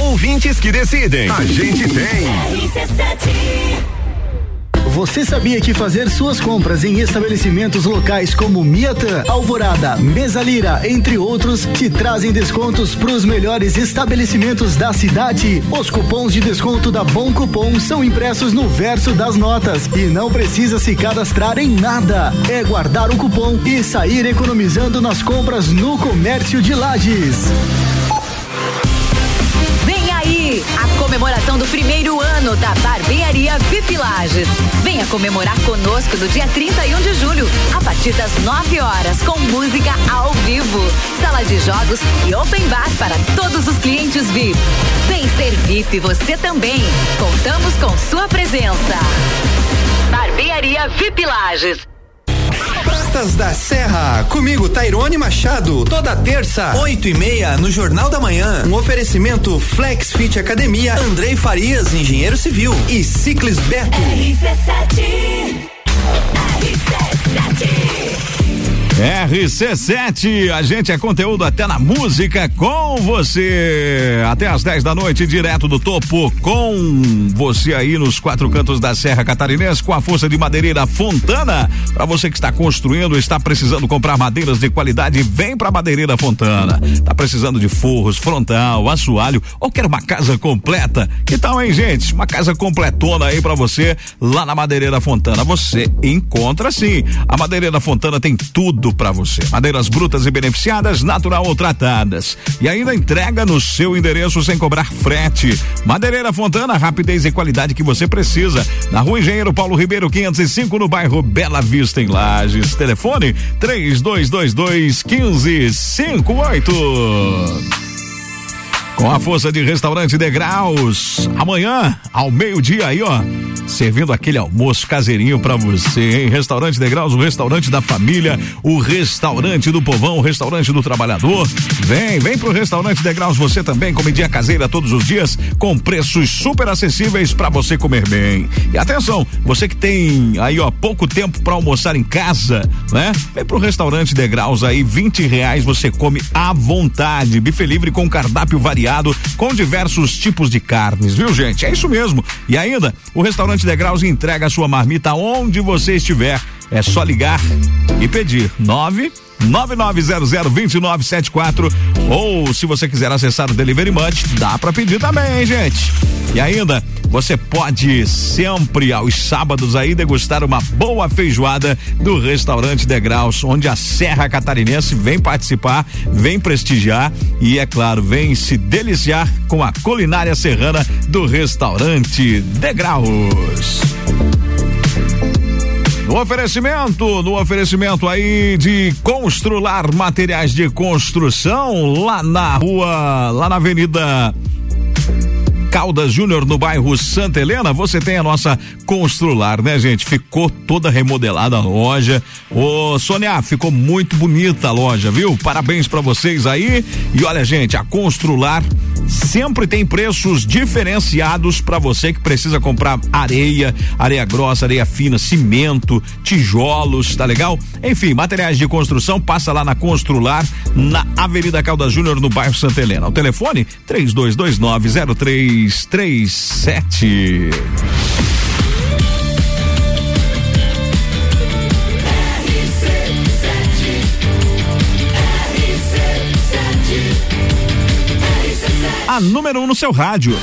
Ouvintes que decidem. A gente tem. Você sabia que fazer suas compras em estabelecimentos locais como Miatã, Alvorada, Mesalira, entre outros, te trazem descontos para os melhores estabelecimentos da cidade? Os cupons de desconto da Bom Cupom são impressos no verso das notas e não precisa se cadastrar em nada. É guardar o cupom e sair economizando nas compras no comércio de A comemoração do primeiro ano da Barbearia VIP Lages. Venha comemorar conosco no dia 31 de julho, a partir das 9 horas, com música ao vivo, sala de jogos e open bar para todos os clientes VIP. Vem ser VIP você também. Contamos com sua presença. Barbearia VIP Lages. Pratas da Serra, comigo Tairone Machado, toda terça, oito e meia, no Jornal da Manhã. Um oferecimento Flex Fit Academia, Andrei Farias, engenheiro civil. E Ciclis Beto. RC7, a gente é conteúdo até na música com você. Até às 10 da noite, direto do topo, com você aí nos quatro cantos da Serra Catarinense, com a força de madeireira Fontana. Para você que está construindo, está precisando comprar madeiras de qualidade, vem pra Madeireira Fontana. Tá precisando de forros, frontal, assoalho ou quer uma casa completa? Que tal, hein, gente? Uma casa completona aí para você lá na Madeireira Fontana. Você encontra sim. A Madeireira Fontana tem tudo para você. Madeiras brutas e beneficiadas, natural ou tratadas. E ainda entrega no seu endereço sem cobrar frete. Madeireira Fontana, rapidez e qualidade que você precisa. Na rua Engenheiro Paulo Ribeiro 505, no bairro Bela Vista, em Lages. Telefone 3222 1558. Com a força de Restaurante Degraus. Amanhã, ao meio-dia aí, ó. Servindo aquele almoço caseirinho para você, hein? Restaurante Degraus, o restaurante da família, o restaurante do povão, o restaurante do trabalhador. Vem, vem pro restaurante Degraus você também, comidinha caseira todos os dias, com preços super acessíveis para você comer bem. E atenção, você que tem aí, ó, pouco tempo para almoçar em casa, né? Vem pro restaurante Degraus aí, 20 reais você come à vontade. Bife livre com cardápio variado com diversos tipos de carnes, viu, gente? É isso mesmo. E ainda, o restaurante Degraus entrega a sua marmita onde você estiver. É só ligar e pedir. 9 99002974 ou se você quiser acessar o Delivery Munch, dá para pedir também, hein, gente. E ainda, você pode sempre aos sábados aí degustar uma boa feijoada do restaurante Degraus, onde a Serra Catarinense vem participar, vem prestigiar e é claro, vem se deliciar com a culinária serrana do restaurante Degraus. No oferecimento, no oferecimento aí de Constrular Materiais de Construção, lá na rua, lá na Avenida Caldas Júnior no bairro Santa Helena, você tem a nossa Constrular, né, gente? Ficou toda remodelada a loja. Ô, Sônia, ficou muito bonita a loja, viu? Parabéns para vocês aí. E olha, gente, a Constrular sempre tem preços diferenciados para você que precisa comprar areia, areia grossa, areia fina, cimento, tijolos, tá legal? Enfim, materiais de construção, passa lá na Constrular, na Avenida Caldas Júnior, no bairro Santa Helena. O telefone 32290337. a número um no seu rádio.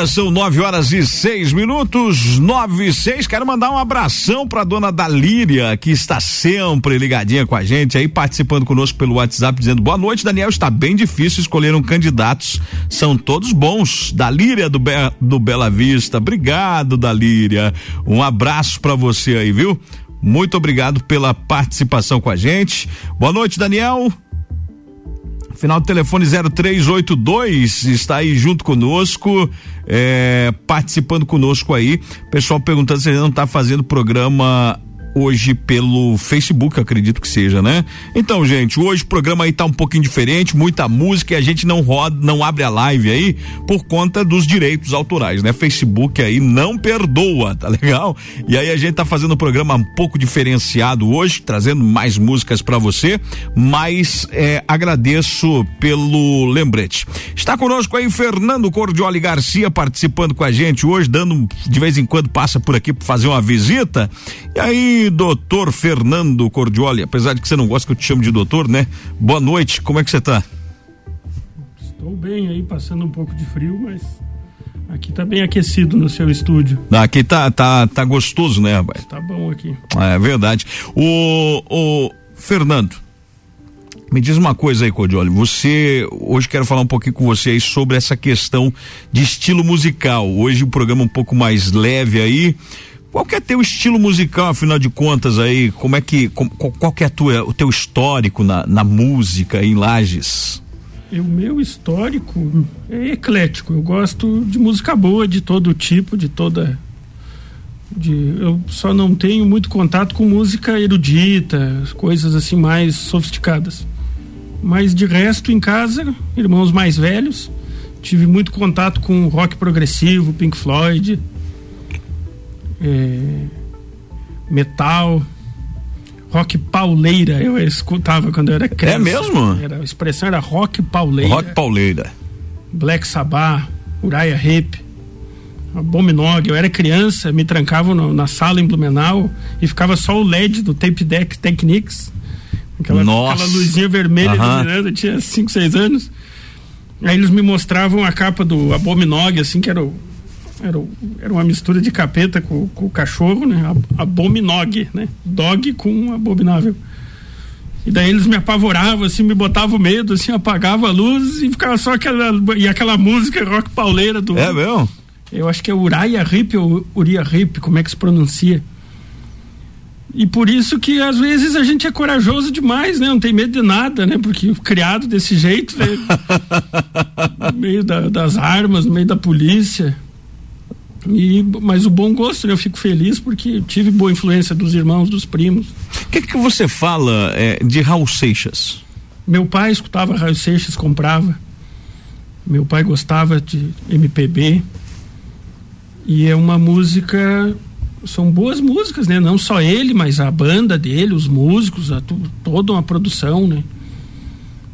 Agora são nove horas e seis minutos, nove e seis. Quero mandar um abração pra dona Dalíria, que está sempre ligadinha com a gente aí, participando conosco pelo WhatsApp, dizendo boa noite, Daniel. Está bem difícil escolher um candidatos, são todos bons. Dalíria do, Be do Bela Vista, obrigado, Dalíria. Um abraço pra você aí, viu? Muito obrigado pela participação com a gente. Boa noite, Daniel. Final do telefone 0382 está aí junto conosco, é, participando conosco aí. Pessoal perguntando se ele não está fazendo programa hoje pelo Facebook, acredito que seja, né? Então, gente, hoje o programa aí tá um pouquinho diferente, muita música e a gente não roda, não abre a live aí por conta dos direitos autorais, né? Facebook aí não perdoa, tá legal? E aí a gente tá fazendo um programa um pouco diferenciado hoje, trazendo mais músicas para você, mas é, agradeço pelo lembrete. Está conosco aí Fernando Cordioli Garcia participando com a gente hoje, dando de vez em quando passa por aqui para fazer uma visita. E aí doutor Fernando Cordioli, apesar de que você não gosta que eu te chame de doutor, né? Boa noite, como é que você está? Estou bem aí, passando um pouco de frio, mas aqui tá bem aquecido no seu estúdio. Aqui tá, tá, tá gostoso, né, rapaz? Tá bom aqui. É verdade. O, o Fernando, me diz uma coisa aí, Cordioli. Você, hoje quero falar um pouquinho com você aí sobre essa questão de estilo musical. Hoje o programa é um pouco mais leve aí. Qual que é teu estilo musical, afinal de contas aí? Como é que, qual, que é tua, o teu histórico na, na música em Lages? O meu histórico é eclético. Eu gosto de música boa, de todo tipo, de toda. De, eu só não tenho muito contato com música erudita, coisas assim mais sofisticadas. Mas de resto, em casa, irmãos mais velhos, tive muito contato com rock progressivo, Pink Floyd, é, metal, rock pauleira. Eu escutava quando eu era criança. É mesmo? Era, a expressão era rock pauleira. Rock pauleira. Black Sabbath, Uriah Heep, Abominog. Eu era criança, me trancavam no, na sala em Blumenau e ficava só o LED do Tape Deck Techniques. Aquela, Nossa. aquela luzinha vermelha iluminando, eu tinha 5, 6 anos. Aí eles me mostravam a capa do Abominog, assim, que era o, era, era uma mistura de capeta com, com o cachorro, né? Ab- Abominog, né? Dog com abominável. E daí eles me apavoravam, assim, me botavam medo, assim, apagava a luz e ficava só aquela. E aquela música rock pauleira do. É mesmo? Eu acho que é Uriah Heep ou Uriah Heep, como é que se pronuncia? E por isso que às vezes a gente é corajoso demais, né? Não tem medo de nada, né? Porque criado desse jeito, né? [LAUGHS] no meio da- das armas, no meio da polícia. E, mas o bom gosto, né? Eu fico feliz porque tive boa influência dos irmãos, dos primos. O que que você fala é, de Raul Seixas? Meu pai escutava Raio Seixas, comprava. Meu pai gostava de MPB. E é uma música. São boas músicas, né? Não só ele, mas a banda dele, os músicos, a, toda uma produção, né?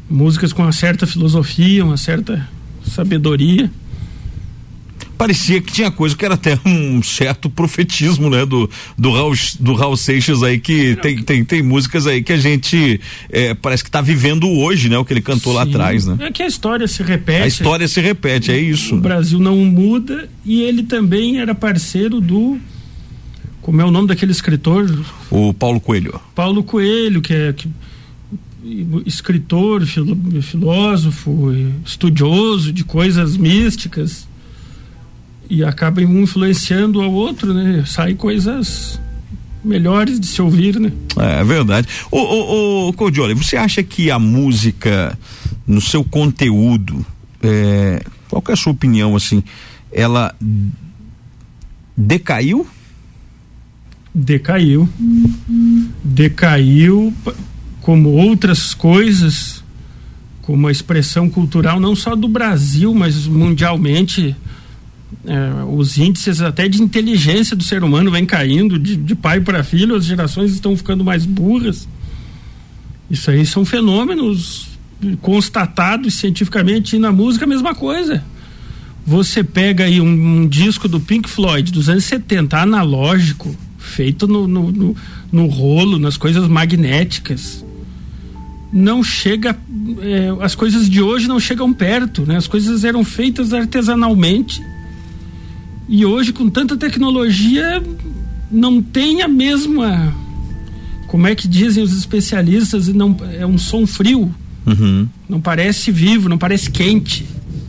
Músicas com uma certa filosofia, uma certa sabedoria. Parecia que tinha coisa que era até um certo profetismo, né? Do, do, Raul, do Raul Seixas aí, que tem, tem, tem músicas aí que a gente é, parece que tá vivendo hoje, né? O que ele cantou lá Sim. atrás, né? É que a história se repete. A história se repete, é isso. O Brasil não muda e ele também era parceiro do. Como é o nome daquele escritor? O Paulo Coelho. Paulo Coelho, que é que- escritor, filo- filósofo, estudioso de coisas místicas e acaba um influenciando ao outro, né? Sai coisas melhores de se ouvir, né? É verdade. Ô, ô, ô Cordioli, você acha que a música, no seu conteúdo, é, qual que é a sua opinião, assim, ela decaiu? Decaiu. Decaiu como outras coisas, como a expressão cultural não só do Brasil, mas mundialmente. É, os índices até de inteligência do ser humano vem caindo de, de pai para filho, as gerações estão ficando mais burras. Isso aí são fenômenos constatados cientificamente e na música a mesma coisa. Você pega aí um, um disco do Pink Floyd dos anos 70, analógico, feito no, no, no, no rolo, nas coisas magnéticas. Não chega. é, as coisas de hoje não chegam perto, né? As coisas eram feitas artesanalmente E hoje, com tanta tecnologia, não tem a mesma. Como é que dizem os especialistas? Não, é um som frio. Uhum. Não parece vivo, não parece quente.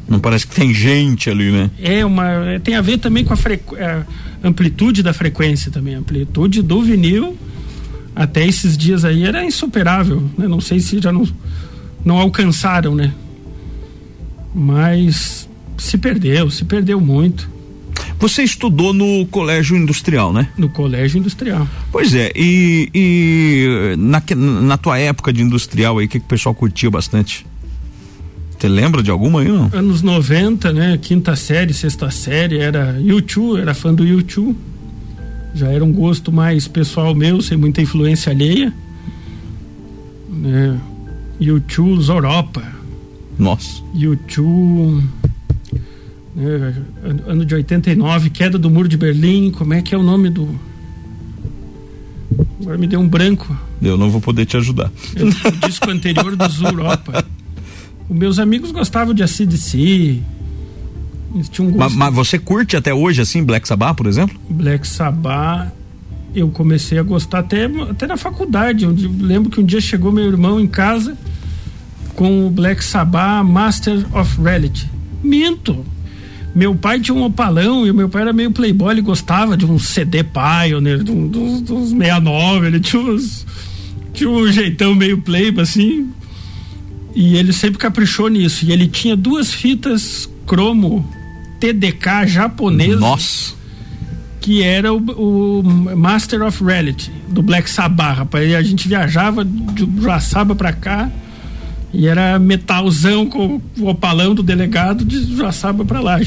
Não parece que tem gente ali, né? É uma. é- Tem a ver também com a, frequ, a amplitude da frequência também. A amplitude do vinil, até esses dias aí, era insuperável. Né? Não sei se já não, não alcançaram, né? Mas se perdeu, se perdeu muito. Você estudou no colégio industrial, né? No colégio industrial. Pois é, e, e na, na tua época de industrial aí, o que, que o pessoal curtia bastante? Você lembra de alguma aí, não? Anos 90, né? Quinta série, sexta série, era YouTube, era fã do YouTube. Já era um gosto mais pessoal meu, sem muita influência alheia. Né? YouTube, Europa. Nossa. YouTube. An- Ano de 89, queda do muro de Berlim. Como é que é o nome do. Agora me deu um branco. Eu não vou poder te ajudar. É o disco anterior dos Europa. [LAUGHS] Os meus amigos gostavam de ACDC. Um Mas, gosto. mas você curte até hoje, assim, Black Sabbath, por exemplo? Black Sabbath, eu comecei a gostar até, até na faculdade. Eu lembro que um dia chegou meu irmão em casa com o Black Sabbath Master of Reality. Minto! Meu pai tinha um opalão e meu pai era meio playboy, ele gostava de um CD Pioneer, de um- dos, dos 69, ele tinha, uns, tinha um jeitão meio playboy assim. E ele sempre caprichou nisso. E ele tinha duas fitas cromo TDK japonesa. Nossa! Que era o, o Master of Reality, do Black Sabbath, rapaz. E a gente viajava de Joaçaba pra cá. E era metalzão com o opalão do delegado de Joaçaba pra lá.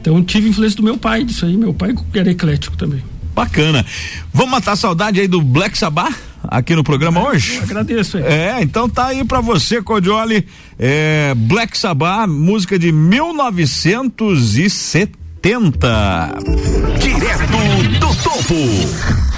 Então tive influência do meu pai disso aí. Meu pai era eclético também. Bacana. Vamos matar a saudade aí do Black Sabbath aqui no programa hoje? Agradeço aí. É, então tá aí pra você, Codioli, é, Black Sabbath, música de 1970. Direto do topo.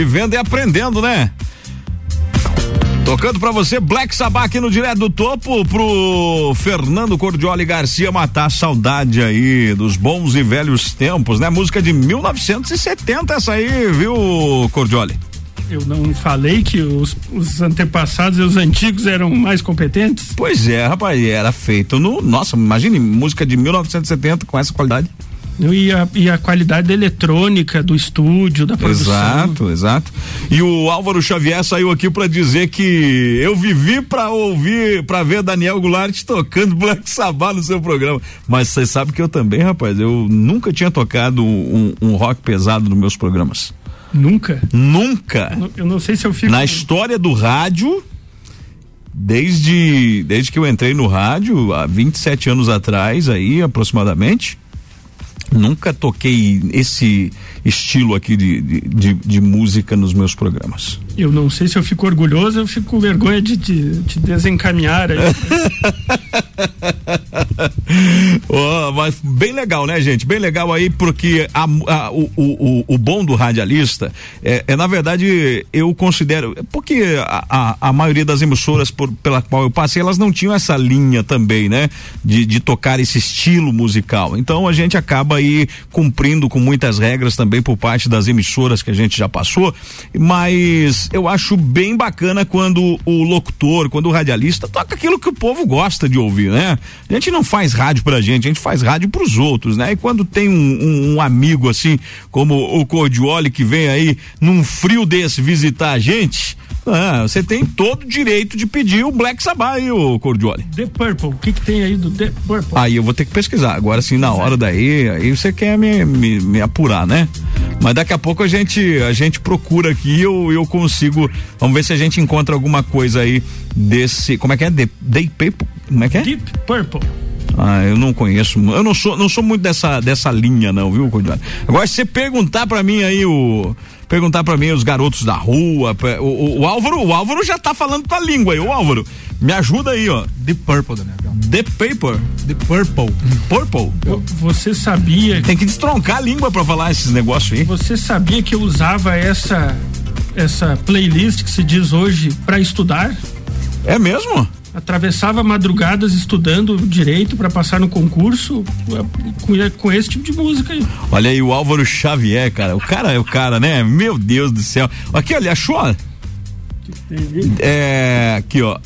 Vivendo e aprendendo, né? Tocando pra você Black Sabbath aqui no Direto do Topo pro Fernando Cordioli Garcia matar a saudade aí dos bons e velhos tempos, né? Música de 1970 essa aí, viu, Cordioli? Eu não falei que os, os antepassados e os antigos eram mais competentes? Pois é, rapaz, era feito no. Nossa, imagine música de 1970 com essa qualidade. E a, e a qualidade da eletrônica, do estúdio, da produção. Exato, exato. E o Álvaro Xavier saiu aqui para dizer que eu vivi para ouvir, para ver Daniel Goulart tocando [LAUGHS] Black Sabbath no seu programa. Mas você sabe que eu também, rapaz, eu nunca tinha tocado um, um rock pesado nos meus programas. Nunca? Nunca. Eu não, eu não sei se eu fico. Na história do rádio, desde, desde que eu entrei no rádio, há 27 anos atrás, aí aproximadamente, nunca toquei esse estilo aqui de, de, de, de música nos meus programas. Eu não sei se eu fico orgulhoso, eu fico com vergonha de te de, desencaminhar aí. [LAUGHS] oh, mas bem legal, né, gente? Bem legal aí, porque a, a, o, o, o bom do radialista é, é, na verdade, eu considero. Porque a, a, a maioria das emissoras por, pela qual eu passei, elas não tinham essa linha também, né? De, de tocar esse estilo musical. Então a gente acaba aí cumprindo com muitas regras também por parte das emissoras que a gente já passou, mas eu acho bem bacana quando o locutor, quando o radialista toca aquilo que o povo gosta de ouvir, né? A gente não faz rádio pra gente, a gente faz rádio pros outros, né? E quando tem um, um, um amigo assim, como o Cordioli, que vem aí num frio desse visitar a gente, ah, você tem todo o direito de pedir o Black Sabbath aí, o Cordioli. The Purple, o que que tem aí do The Purple? Aí eu vou ter que pesquisar. Agora sim, na hora daí, aí você quer me, me, me apurar, né? Mas daqui a pouco a gente a gente procura aqui eu eu consigo. Vamos ver se a gente encontra alguma coisa aí desse. Como é que é? The, Day Paper? Como é que é? Deep Purple. Ah, eu não conheço. Eu não sou, não sou muito dessa, dessa linha, não, viu, Cordioli? Agora, se você perguntar pra mim aí o. Perguntar pra mim os garotos da rua. O, o, o Álvaro, o Álvaro já tá falando tua língua aí, o Álvaro. Me ajuda aí, ó. The Purple, Daniel. The Paper. The Purple. Purple? Você sabia. Tem que destroncar a língua pra falar esses negócios aí. Você sabia que eu usava essa essa playlist que se diz hoje para estudar? É mesmo? Atravessava madrugadas estudando direito para passar no concurso com, com, esse tipo de música aí. Olha aí o Álvaro Xavier, cara. O cara é o cara, né? Meu Deus do céu. Aqui, olha, achou? É, aqui, ó.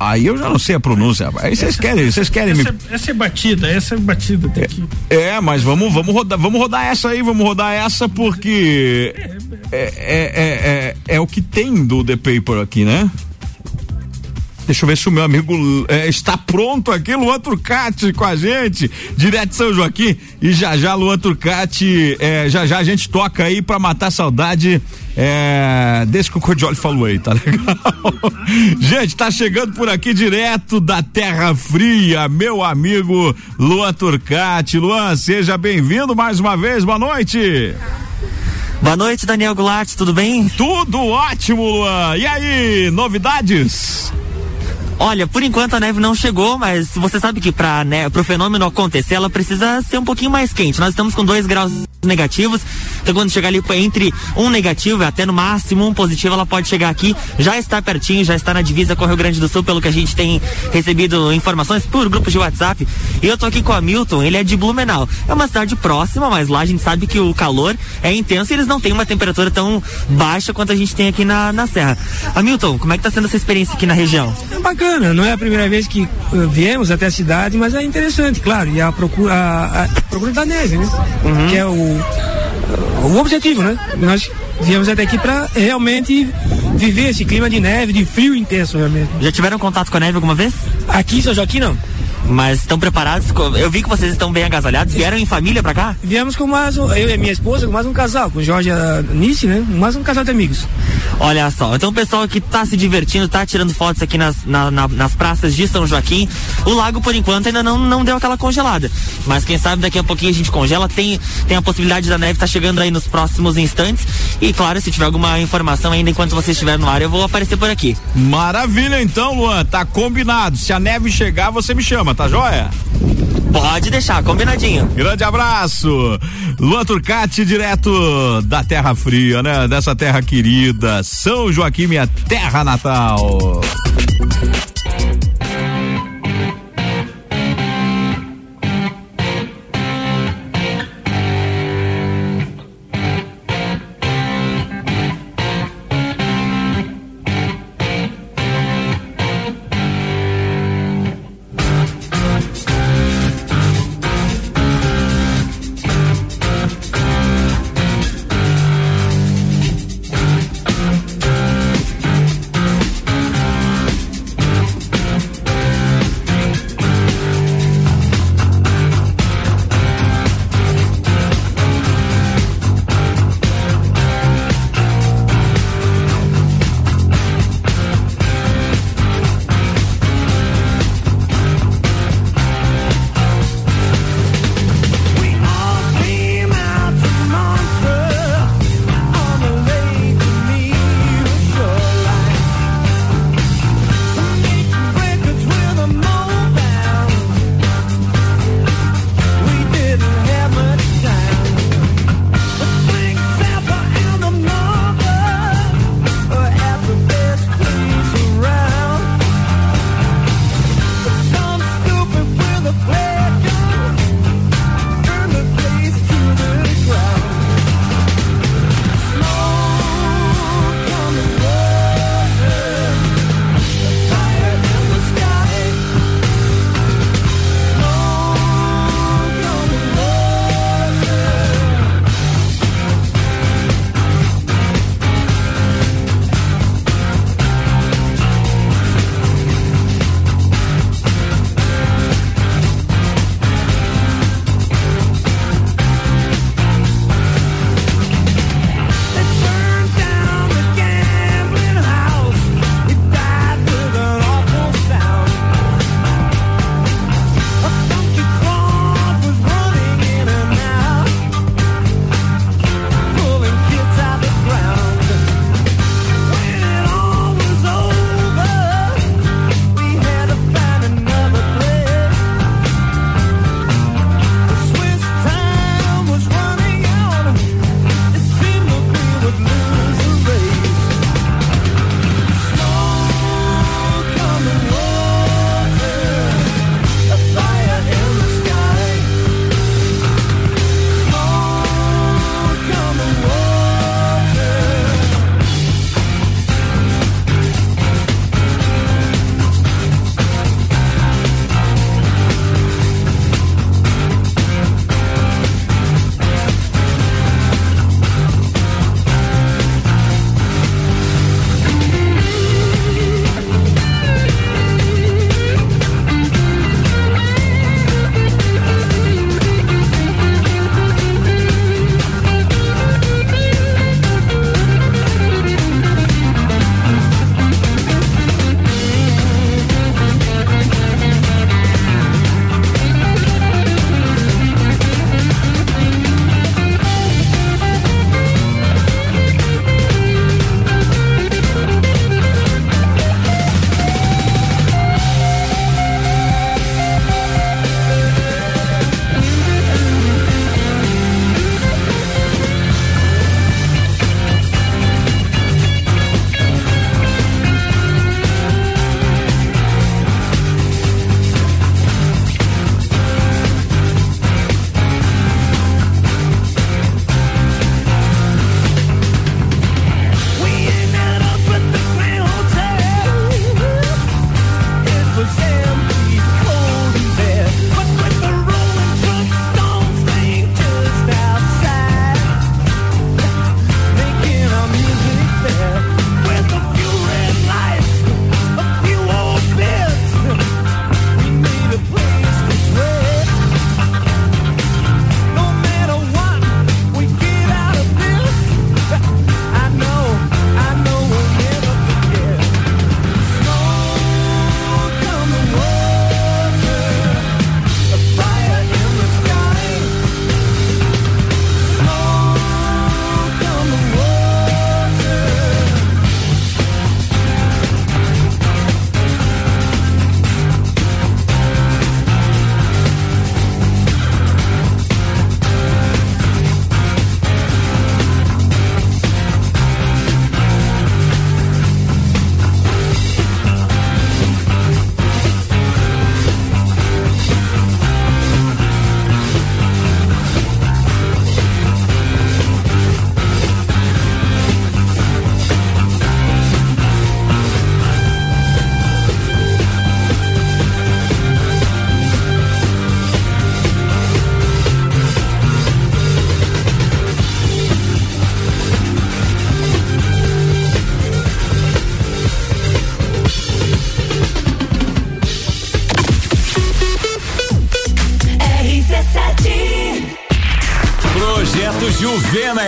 Aí eu já não sei a pronúncia. Aí vocês querem, vocês querem essa, me... essa é batida, essa é batida tem que... É, mas vamos, vamos rodar, vamos rodar essa aí, vamos rodar essa porque é, é, é, é, é o que tem do The Paper aqui, né? Deixa eu ver se o meu amigo é, está pronto aqui, Luan Turcati com a gente, direto de São Joaquim. E já já, Luan Turcati, é, já já a gente toca aí pra matar a saudade é, desse que o Cordioli falou aí, tá [LAUGHS] legal? gente, tá chegando por aqui direto da Terra Fria, meu amigo Luan Turcati. Luan, seja bem-vindo mais uma vez, boa noite. Boa noite, Daniel Goulart, tudo bem? Tudo ótimo, Luan. E aí, novidades? Olha, por enquanto a neve não chegou, mas você sabe que para né, o fenômeno acontecer, ela precisa ser um pouquinho mais quente. Nós estamos com dois graus negativos, então quando chegar ali entre um negativo e até no máximo um positivo, ela pode chegar aqui. Já está pertinho, já está na divisa com o Rio Grande do Sul, pelo que a gente tem recebido informações por grupos de WhatsApp. E eu tô aqui com o Hamilton, ele é de Blumenau. É uma cidade próxima, mas lá a gente sabe que o calor é intenso e eles não têm uma temperatura tão baixa quanto a gente tem aqui na, na Serra. Hamilton, como é que tá sendo essa experiência aqui na região? É bacana bacana, não é a primeira vez que uh, viemos até a cidade, mas é interessante, claro, e a procura, a, a procura da neve, né? Uhum. Que é o, o objetivo, né? Nós viemos até aqui para realmente viver esse clima de neve, de frio intenso realmente. Já tiveram contato com a neve alguma vez? Aqui em São Joaquim não. Mas estão preparados? Eu vi que vocês estão bem agasalhados. Vieram em família pra cá? Viemos com mais um, eu e minha esposa, com mais um casal, com Jorge Nice, né? Mais um casal de amigos. Olha só, então o pessoal que tá se divertindo, tá tirando fotos aqui nas, na, na, nas praças de São Joaquim. O lago, por enquanto, ainda não, não deu aquela congelada. Mas quem sabe daqui a pouquinho a gente congela. Tem, tem a possibilidade da neve estar tá chegando aí nos próximos instantes. E claro, se tiver alguma informação ainda enquanto você estiver no ar, eu vou aparecer por aqui. Maravilha, então, Luan. Tá combinado. Se a neve chegar, você me chama, tá joia? Pode deixar, combinadinho. Grande abraço. Luan Turcati, direto da Terra Fria, né? Dessa terra querida. São Joaquim, minha terra natal.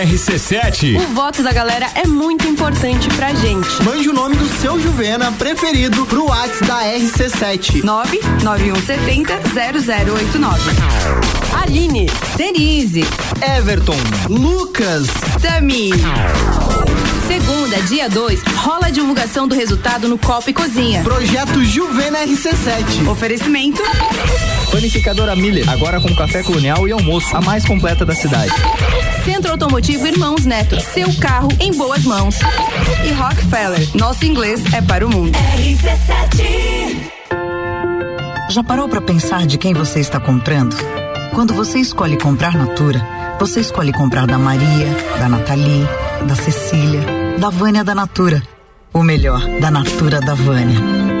RC7. O voto da galera é muito importante pra gente. Mande o nome do seu Juvena preferido pro WhatsApp da RC7. 99170 0089. Aline, Denise, Everton, Lucas, Tami. Segunda, dia 2, rola a divulgação do resultado no Copa e Cozinha. Projeto Juvena RC7. Oferecimento Panificadora Miller, agora com café colonial e almoço, a mais completa da cidade. Centro Automotivo Irmãos Neto, seu carro em boas mãos. E Rockefeller, nosso inglês é para o mundo. Já parou para pensar de quem você está comprando? Quando você escolhe comprar Natura, você escolhe comprar da Maria, da Nathalie, da Cecília, da Vânia da Natura. O melhor, da Natura da Vânia.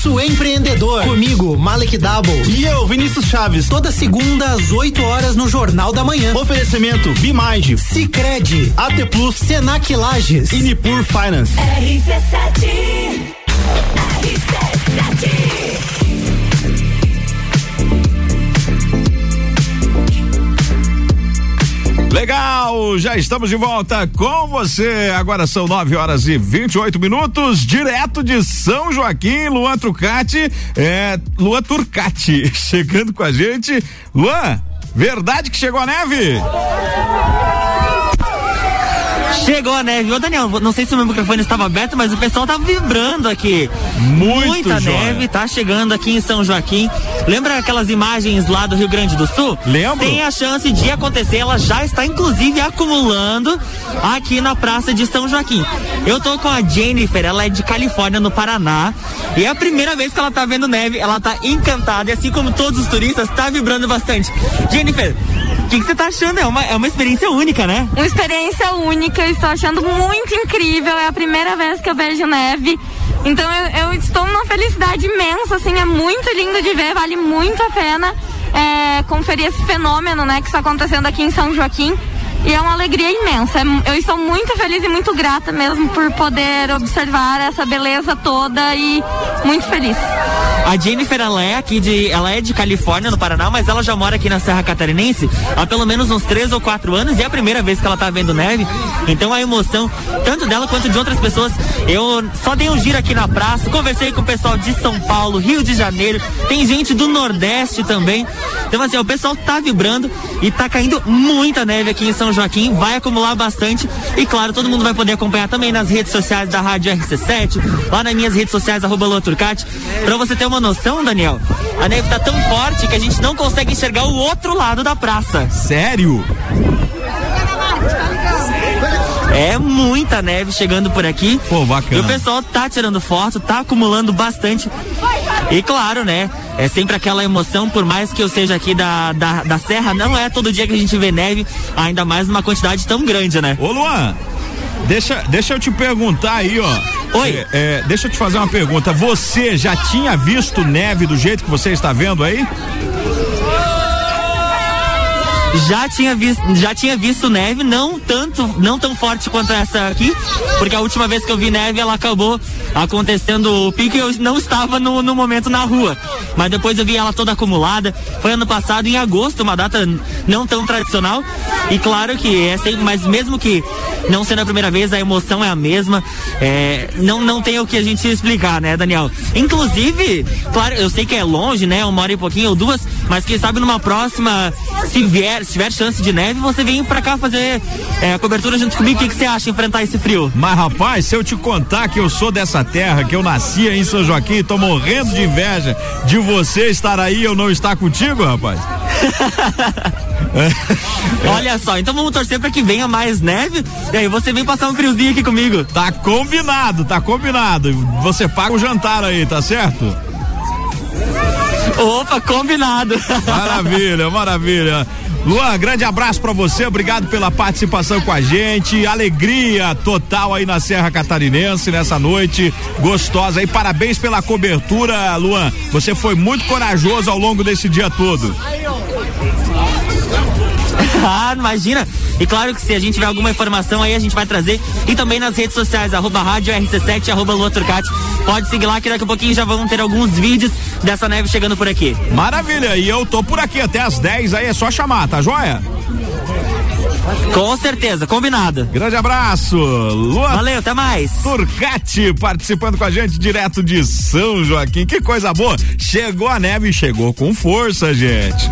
Pulso Empreendedor. Comigo, Malek Double. E eu, Vinícius Chaves. Toda segunda às 8 horas no Jornal da Manhã. Oferecimento Bimind, Cicred, AT Plus, Senac Lages e Nipur Finance. RC7 RC7 Legal, já estamos de volta com você. Agora são 9 horas e 28 minutos, direto de São Joaquim, Luan Trucati, é, Luan Turcati, [LAUGHS] chegando com a gente. Luan, verdade que chegou a neve? Chegou a neve. Ô, Daniel, não sei se o meu microfone estava aberto, mas o pessoal tá vibrando aqui. Muito Muita joia. neve tá chegando aqui em São Joaquim. Lembra aquelas imagens lá do Rio Grande do Sul? Lembro. Tem a chance de acontecer. Ela já está, inclusive, acumulando aqui na Praça de São Joaquim. Eu tô com a Jennifer, ela é de Califórnia, no Paraná. E é a primeira vez que ela tá vendo neve. Ela tá encantada. E assim como todos os turistas, tá vibrando bastante. Jennifer, que que você tá achando? É uma, é uma experiência única, né? Uma experiência única, estou achando muito incrível. É a primeira vez que eu vejo neve. Então eu, eu estou numa felicidade imensa, assim, é muito lindo de ver, vale muito a pena é, conferir esse fenômeno, né, que está acontecendo aqui em São Joaquim. E é uma alegria imensa. É- Eu estou muito feliz e muito grata mesmo por poder observar essa beleza toda e muito feliz. A Jennifer, ela é aqui de, ela é de Califórnia, no Paraná, mas ela já mora aqui na Serra Catarinense há pelo menos uns três ou quatro anos e é a primeira vez que ela tá vendo neve. Então a emoção, tanto dela quanto de outras pessoas, eu só dei um giro aqui na praça, conversei com o pessoal de São Paulo, Rio de Janeiro, tem gente do Nordeste também. Então assim, o pessoal tá vibrando e tá caindo muita neve aqui em São Joaquim, vai acumular bastante e claro, todo mundo vai poder acompanhar também nas redes sociais da Rádio RC7, lá nas minhas redes sociais, arroba Luan Turcati. Pra você ter uma noção, Daniel, a neve tá tão forte que a gente não consegue enxergar o outro lado da praça. Sério? É muita neve chegando por aqui. Pô, bacana. E o pessoal tá tirando foto, tá acumulando bastante. E claro, né? É sempre aquela emoção, por mais que eu seja aqui da, da, da Serra, não é todo dia que a gente vê neve, ainda mais numa quantidade tão grande, né? Ô Luan, deixa, deixa eu te perguntar aí, ó. Oi. É, é, deixa eu te fazer uma pergunta. Você já tinha visto neve do jeito que você está vendo aí? Já tinha visto, já tinha visto neve, não tanto, não tão forte quanto essa aqui, porque a última vez que eu vi neve ela acabou acontecendo o pico e eu não estava no, no momento na rua. Mas depois eu vi ela toda acumulada. Foi ano passado em agosto, uma data não tão tradicional. E claro que é sempre, mas mesmo que não sendo a primeira vez, a emoção é a mesma. É, não, não tem o que a gente explicar, né, Daniel? Inclusive, claro, eu sei que é longe, né? Uma hora e pouquinho ou duas, mas quem sabe numa próxima, se vier, se tiver chance de neve, você vem pra cá fazer é, a cobertura junto comigo. O que, que você acha enfrentar esse frio? Mas rapaz, se eu te contar que eu sou dessa terra, que eu nasci aí em São Joaquim e tô morrendo de inveja de você estar aí e eu não estar contigo, rapaz. [LAUGHS] Olha só, então vamos torcer pra que venha mais neve e aí você vem passar um friozinho aqui comigo. Tá combinado, tá combinado. Você paga o jantar aí, tá certo? Opa, combinado. [LAUGHS] Maravilha, maravilha. Luan, grande abraço pra você, obrigado pela participação com a gente, alegria total aí na Serra Catarinense nessa noite gostosa e parabéns pela cobertura, Luan. Você foi muito corajoso ao longo desse dia todo. Ah, imagina. E claro que se a gente tiver alguma informação aí, a gente vai trazer. E também nas redes sociais, arroba rádio RC7, arroba Lua Turcati. Pode seguir lá que daqui a pouquinho já vão ter alguns vídeos dessa neve chegando por aqui. Maravilha, e eu tô por aqui até as 10 aí, é só chamar, tá joia? Com certeza, combinado. Grande abraço, Lua. Valeu, até mais. Turcati participando com a gente direto de São Joaquim. Que coisa boa. Chegou a neve e chegou com força, gente.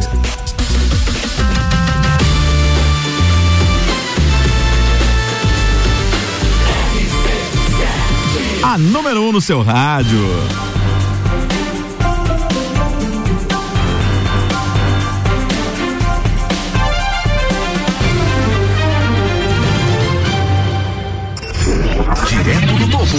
A número 1 um no seu rádio. Direto do topo.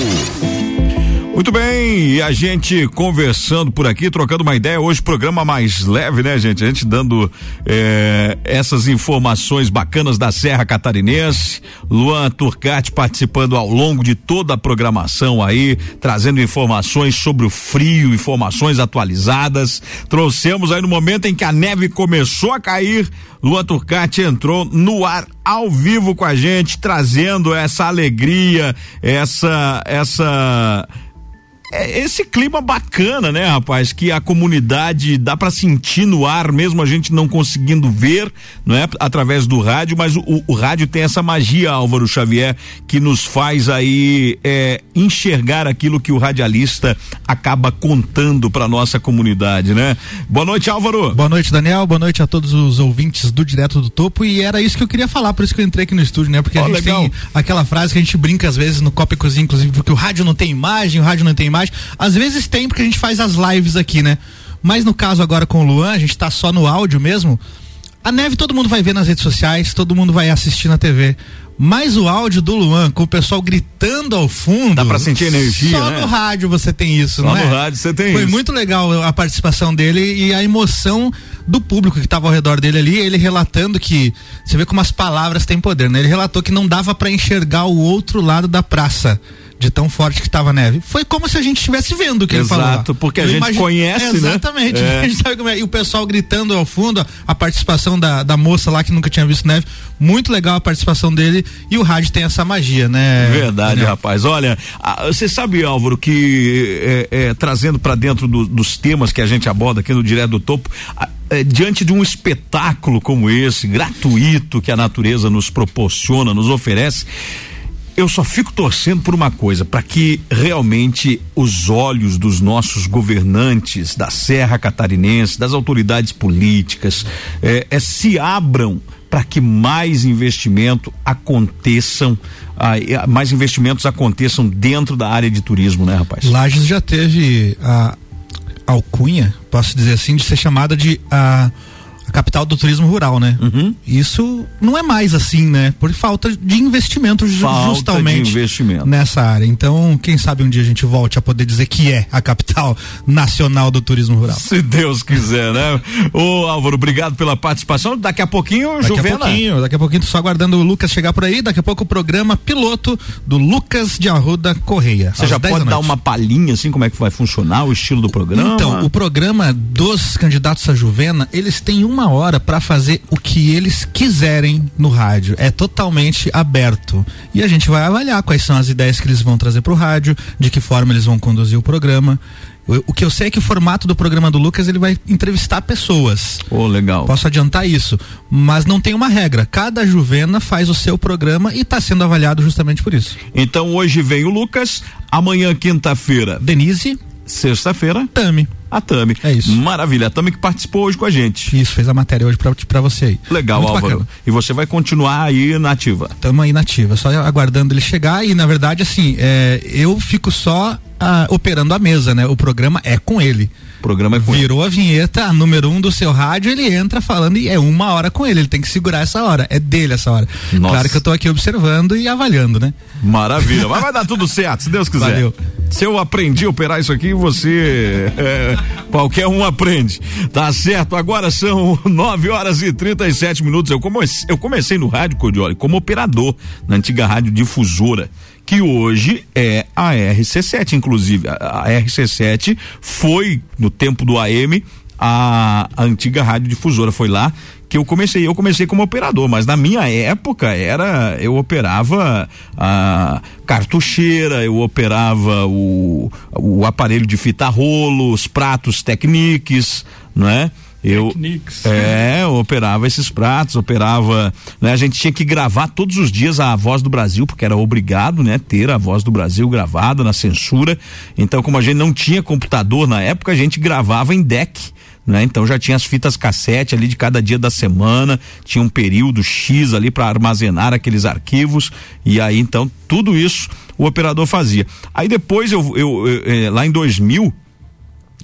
Muito bem, e a gente conversando por aqui, trocando uma ideia. Hoje, programa mais leve, né, gente? A gente dando eh, essas informações bacanas da Serra Catarinense. Luan Turcati participando ao longo de toda a programação aí, trazendo informações sobre o frio, informações atualizadas. Trouxemos aí no momento em que a neve começou a cair, Luan Turcati entrou no ar ao vivo com a gente, trazendo essa alegria, essa, essa, é esse clima bacana, né, rapaz? Que a comunidade dá para sentir no ar, mesmo a gente não conseguindo ver, não é? Através do rádio, mas o, o rádio tem essa magia, Álvaro Xavier, que nos faz aí é, enxergar aquilo que o radialista acaba contando para nossa comunidade, né? Boa noite, Álvaro. Boa noite, Daniel. Boa noite a todos os ouvintes do Direto do Topo. E era isso que eu queria falar, por isso que eu entrei aqui no estúdio, né? Porque Ó, a gente legal. tem aquela frase que a gente brinca às vezes no Copa e Cozinha, inclusive, porque o rádio não tem imagem, o rádio não tem imagem. Às vezes tem, porque a gente faz as lives aqui, né? Mas no caso agora com o Luan, a gente tá só no áudio mesmo. A neve todo mundo vai ver nas redes sociais, todo mundo vai assistir na TV. Mas o áudio do Luan, com o pessoal gritando ao fundo. Dá pra sentir energia, Só né? no rádio você tem isso, Só não no é? rádio você tem Foi isso. muito legal a participação dele e a emoção do público que estava ao redor dele ali, ele relatando que você vê como as palavras têm poder, né? Ele relatou que não dava para enxergar o outro lado da praça. De tão forte que estava a neve. Foi como se a gente estivesse vendo o que ele falou. Exato, porque a Eu gente conhece, né? Exatamente. [LAUGHS] É. A gente sabe como é. E o pessoal gritando ao fundo, a participação da, da moça lá que nunca tinha visto neve. Muito legal a participação dele. E o rádio tem essa magia, né? Verdade, Daniel? rapaz. Olha, você sabe, Álvaro, que é, é, trazendo para dentro do- dos temas que a gente aborda aqui no Direto do Topo, ah, é, diante de um espetáculo como esse, gratuito, que a natureza nos proporciona, nos oferece. Eu só fico torcendo por uma coisa, para que realmente os olhos dos nossos governantes da Serra Catarinense, das autoridades políticas, eh, se abram para que mais investimento aconteçam, ah, eh, mais investimentos aconteçam dentro da área de turismo, né, rapaz? Lages já teve a alcunha, posso dizer assim, de ser chamada de a, a capital do turismo rural, né? Uhum. Isso não é mais assim, né? Por falta de investimento Falta justamente de investimento. nessa área. Então, quem sabe um dia a gente volte a poder dizer que é a capital [LAUGHS] nacional do turismo rural. Se Deus quiser, né? Ô Álvaro, obrigado pela participação. Daqui a pouquinho, Daqui Juvena. a pouquinho, daqui a pouquinho, só aguardando o Lucas chegar por aí. Daqui a pouco o programa piloto do Lucas de Arruda Correia. Você já 10 pode da dar uma palhinha, assim, como é que vai funcionar o estilo do programa? Então, o programa dos candidatos à Juvena, eles têm uma hora para fazer o que eles quiserem no rádio. É totalmente aberto. E a gente vai avaliar quais são as ideias que eles vão trazer para o rádio, de que forma eles vão conduzir o programa. O, que eu sei é que o formato do programa do Lucas ele vai entrevistar pessoas. Ô, legal. Posso adiantar isso, mas não tem uma regra. Cada Juvena faz o seu programa e está sendo avaliado justamente por isso. Então hoje vem o Lucas, amanhã quinta-feira. Denise. Sexta-feira. Tami. A Tami. É isso. Maravilha. A Tami que participou hoje com a gente. Isso, fez a matéria hoje pra, pra você aí. Legal, Muito Álvaro. bacana. E você vai continuar aí na ativa. Tamo aí nativa, só aguardando ele chegar e na verdade assim, é, eu fico só ah, operando a mesa, né? O programa é com ele. Programa é com Virou a vinheta, número um do seu rádio, ele entra falando e é uma hora com ele, ele tem que segurar essa hora, é dele essa hora. Nossa. Claro que eu tô aqui observando e avaliando, né? Maravilha. Mas vai dar tudo certo, se Deus quiser. Valeu. Se eu aprendi a operar isso aqui, você. é, qualquer um aprende. Tá certo? Agora são 9 horas e 37 minutos. Eu comecei, eu comecei no rádio, Cordioli, como operador na antiga rádio difusora que hoje é a RC7, inclusive. A, a RC7 foi, no tempo do AM, a, a antiga rádio difusora. Foi lá que eu comecei. Eu comecei como operador, mas na minha época era eu operava a cartucheira, eu operava o, o aparelho de fita rolo, os pratos Technics, não é? Eu, é, eu operava esses pratos, operava, né? A gente tinha que gravar todos os dias a voz do Brasil, porque era obrigado, né? Ter a voz do Brasil gravada na censura. Então, como a gente não tinha computador na época, a gente gravava em deck. Né? Então já tinha as fitas cassete ali de cada dia da semana, tinha um período X ali para armazenar aqueles arquivos e aí então tudo isso o operador fazia. Aí depois eu, eu, eu eh, lá em 2000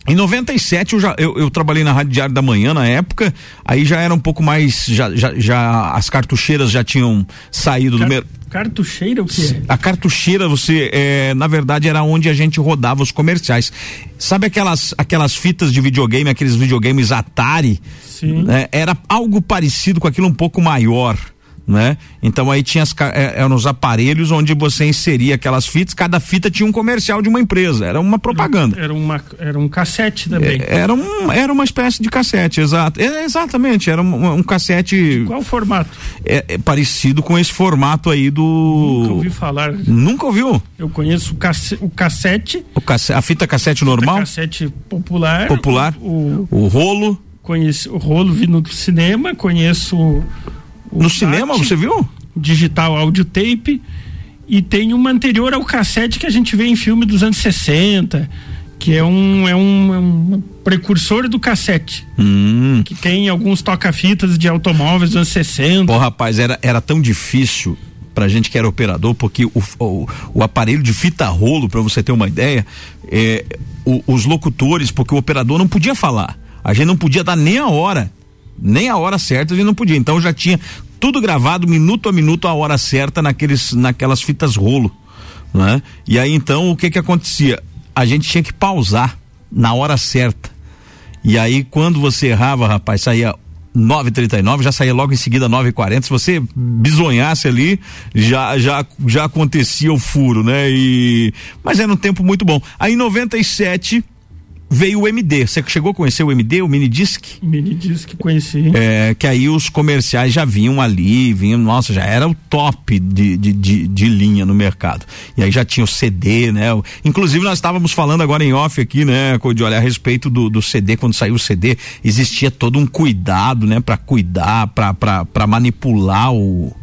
em 97 eu já eu, eu, trabalhei na Rádio Diário da Manhã na época, aí já era um pouco mais já, já, já as cartucheiras já tinham saído Car do mercado. Cartucheira o quê? A cartucheira, você, é, na verdade, era onde a gente rodava os comerciais. Sabe aquelas, aquelas fitas de videogame, aqueles videogames Atari? Sim. Né? Era algo parecido com aquilo um pouco maior né? Então aí tinha as, é, eram os aparelhos onde você inseria aquelas fitas, cada fita tinha um comercial de uma empresa, era uma propaganda. Era, uma, era um cassete também. É, era, um, era uma espécie de cassete, exato. É, exatamente, era um, um cassete. De qual formato? É, é, parecido com esse formato aí do. Nunca ouvi falar. Nunca ouviu? Eu conheço o, cassete. O cassete o cassete a fita cassete normal? cassete popular. Popular. O, o, o rolo. Conheço o rolo vi no cinema, conheço no cinema, você viu? Digital audio tape. E tem uma anterior ao cassete que a gente vê em filme dos anos 60, que é um, é um, é um precursor do cassete. Hum. Que tem alguns toca-fitas de automóveis dos anos 60. Pô, rapaz, era, era tão difícil pra gente que era operador, porque o, o, o aparelho de fita rolo, para você ter uma ideia, é, o, os locutores, porque o operador não podia falar. A gente não podia dar nem a hora nem a hora certa a gente não podia. Então já tinha tudo gravado minuto a minuto a hora certa naqueles naquelas fitas rolo, né? E aí então o que que acontecia? A gente tinha que pausar na hora certa. E aí quando você errava, rapaz, saía 9:39, já saía logo em seguida 9:40. Se você bisonhasse ali, já já já acontecia o furo, né? E mas era um tempo muito bom. Aí em 97 veio o MD. Você chegou a conhecer o MD, o Mini Disc? Mini Disc conheci. É, que aí os comerciais já vinham ali, vinham, nossa, já era o top de, de, de, de, linha no mercado. E aí já tinha o CD, né? Inclusive nós estávamos falando agora em off aqui, né, de olhar a respeito do, do CD, quando saiu o CD, existia todo um cuidado, né, para cuidar, para manipular o,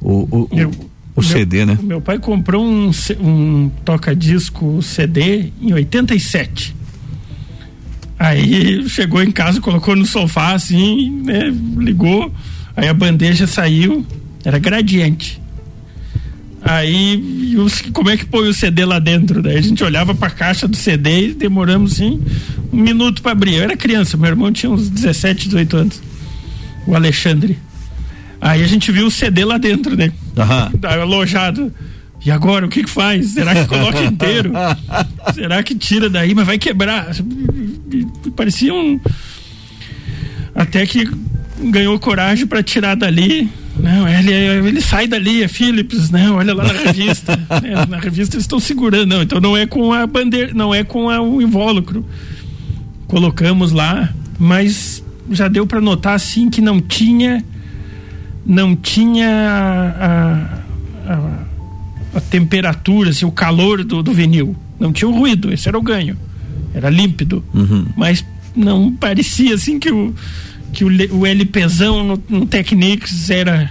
o, o, Eu, o CD, meu, né? Meu pai comprou um, um toca-disco CD em 87. Aí chegou em casa, colocou no sofá assim, né? Ligou, aí a bandeja saiu, era gradiente. Aí, os, como é que põe o CD lá dentro? Daí a gente olhava pra caixa do CD e demoramos assim um minuto para abrir. Eu era criança, meu irmão tinha uns 17, 18 anos. O Alexandre. Aí a gente viu o CD lá dentro, né? Uhum. Alojado. E agora, o que que faz? Será que coloca inteiro? [LAUGHS] Será que tira daí? Mas vai quebrar. Parecia um. Até que ganhou coragem para tirar dali. Não, ele, ele sai dali, é Philips, né? Olha lá na revista. né? [LAUGHS] Na revista eles estão segurando. Não, então não é com a bandeira, não é com a, o invólucro. Colocamos lá, mas já deu para notar assim que não tinha. Não tinha a, a a temperatura, assim, o calor do, do vinil. Não tinha o ruído, esse era o ganho. Era límpido. Uhum. Mas não parecia assim que o, que o, o LPzão no, no Technics era,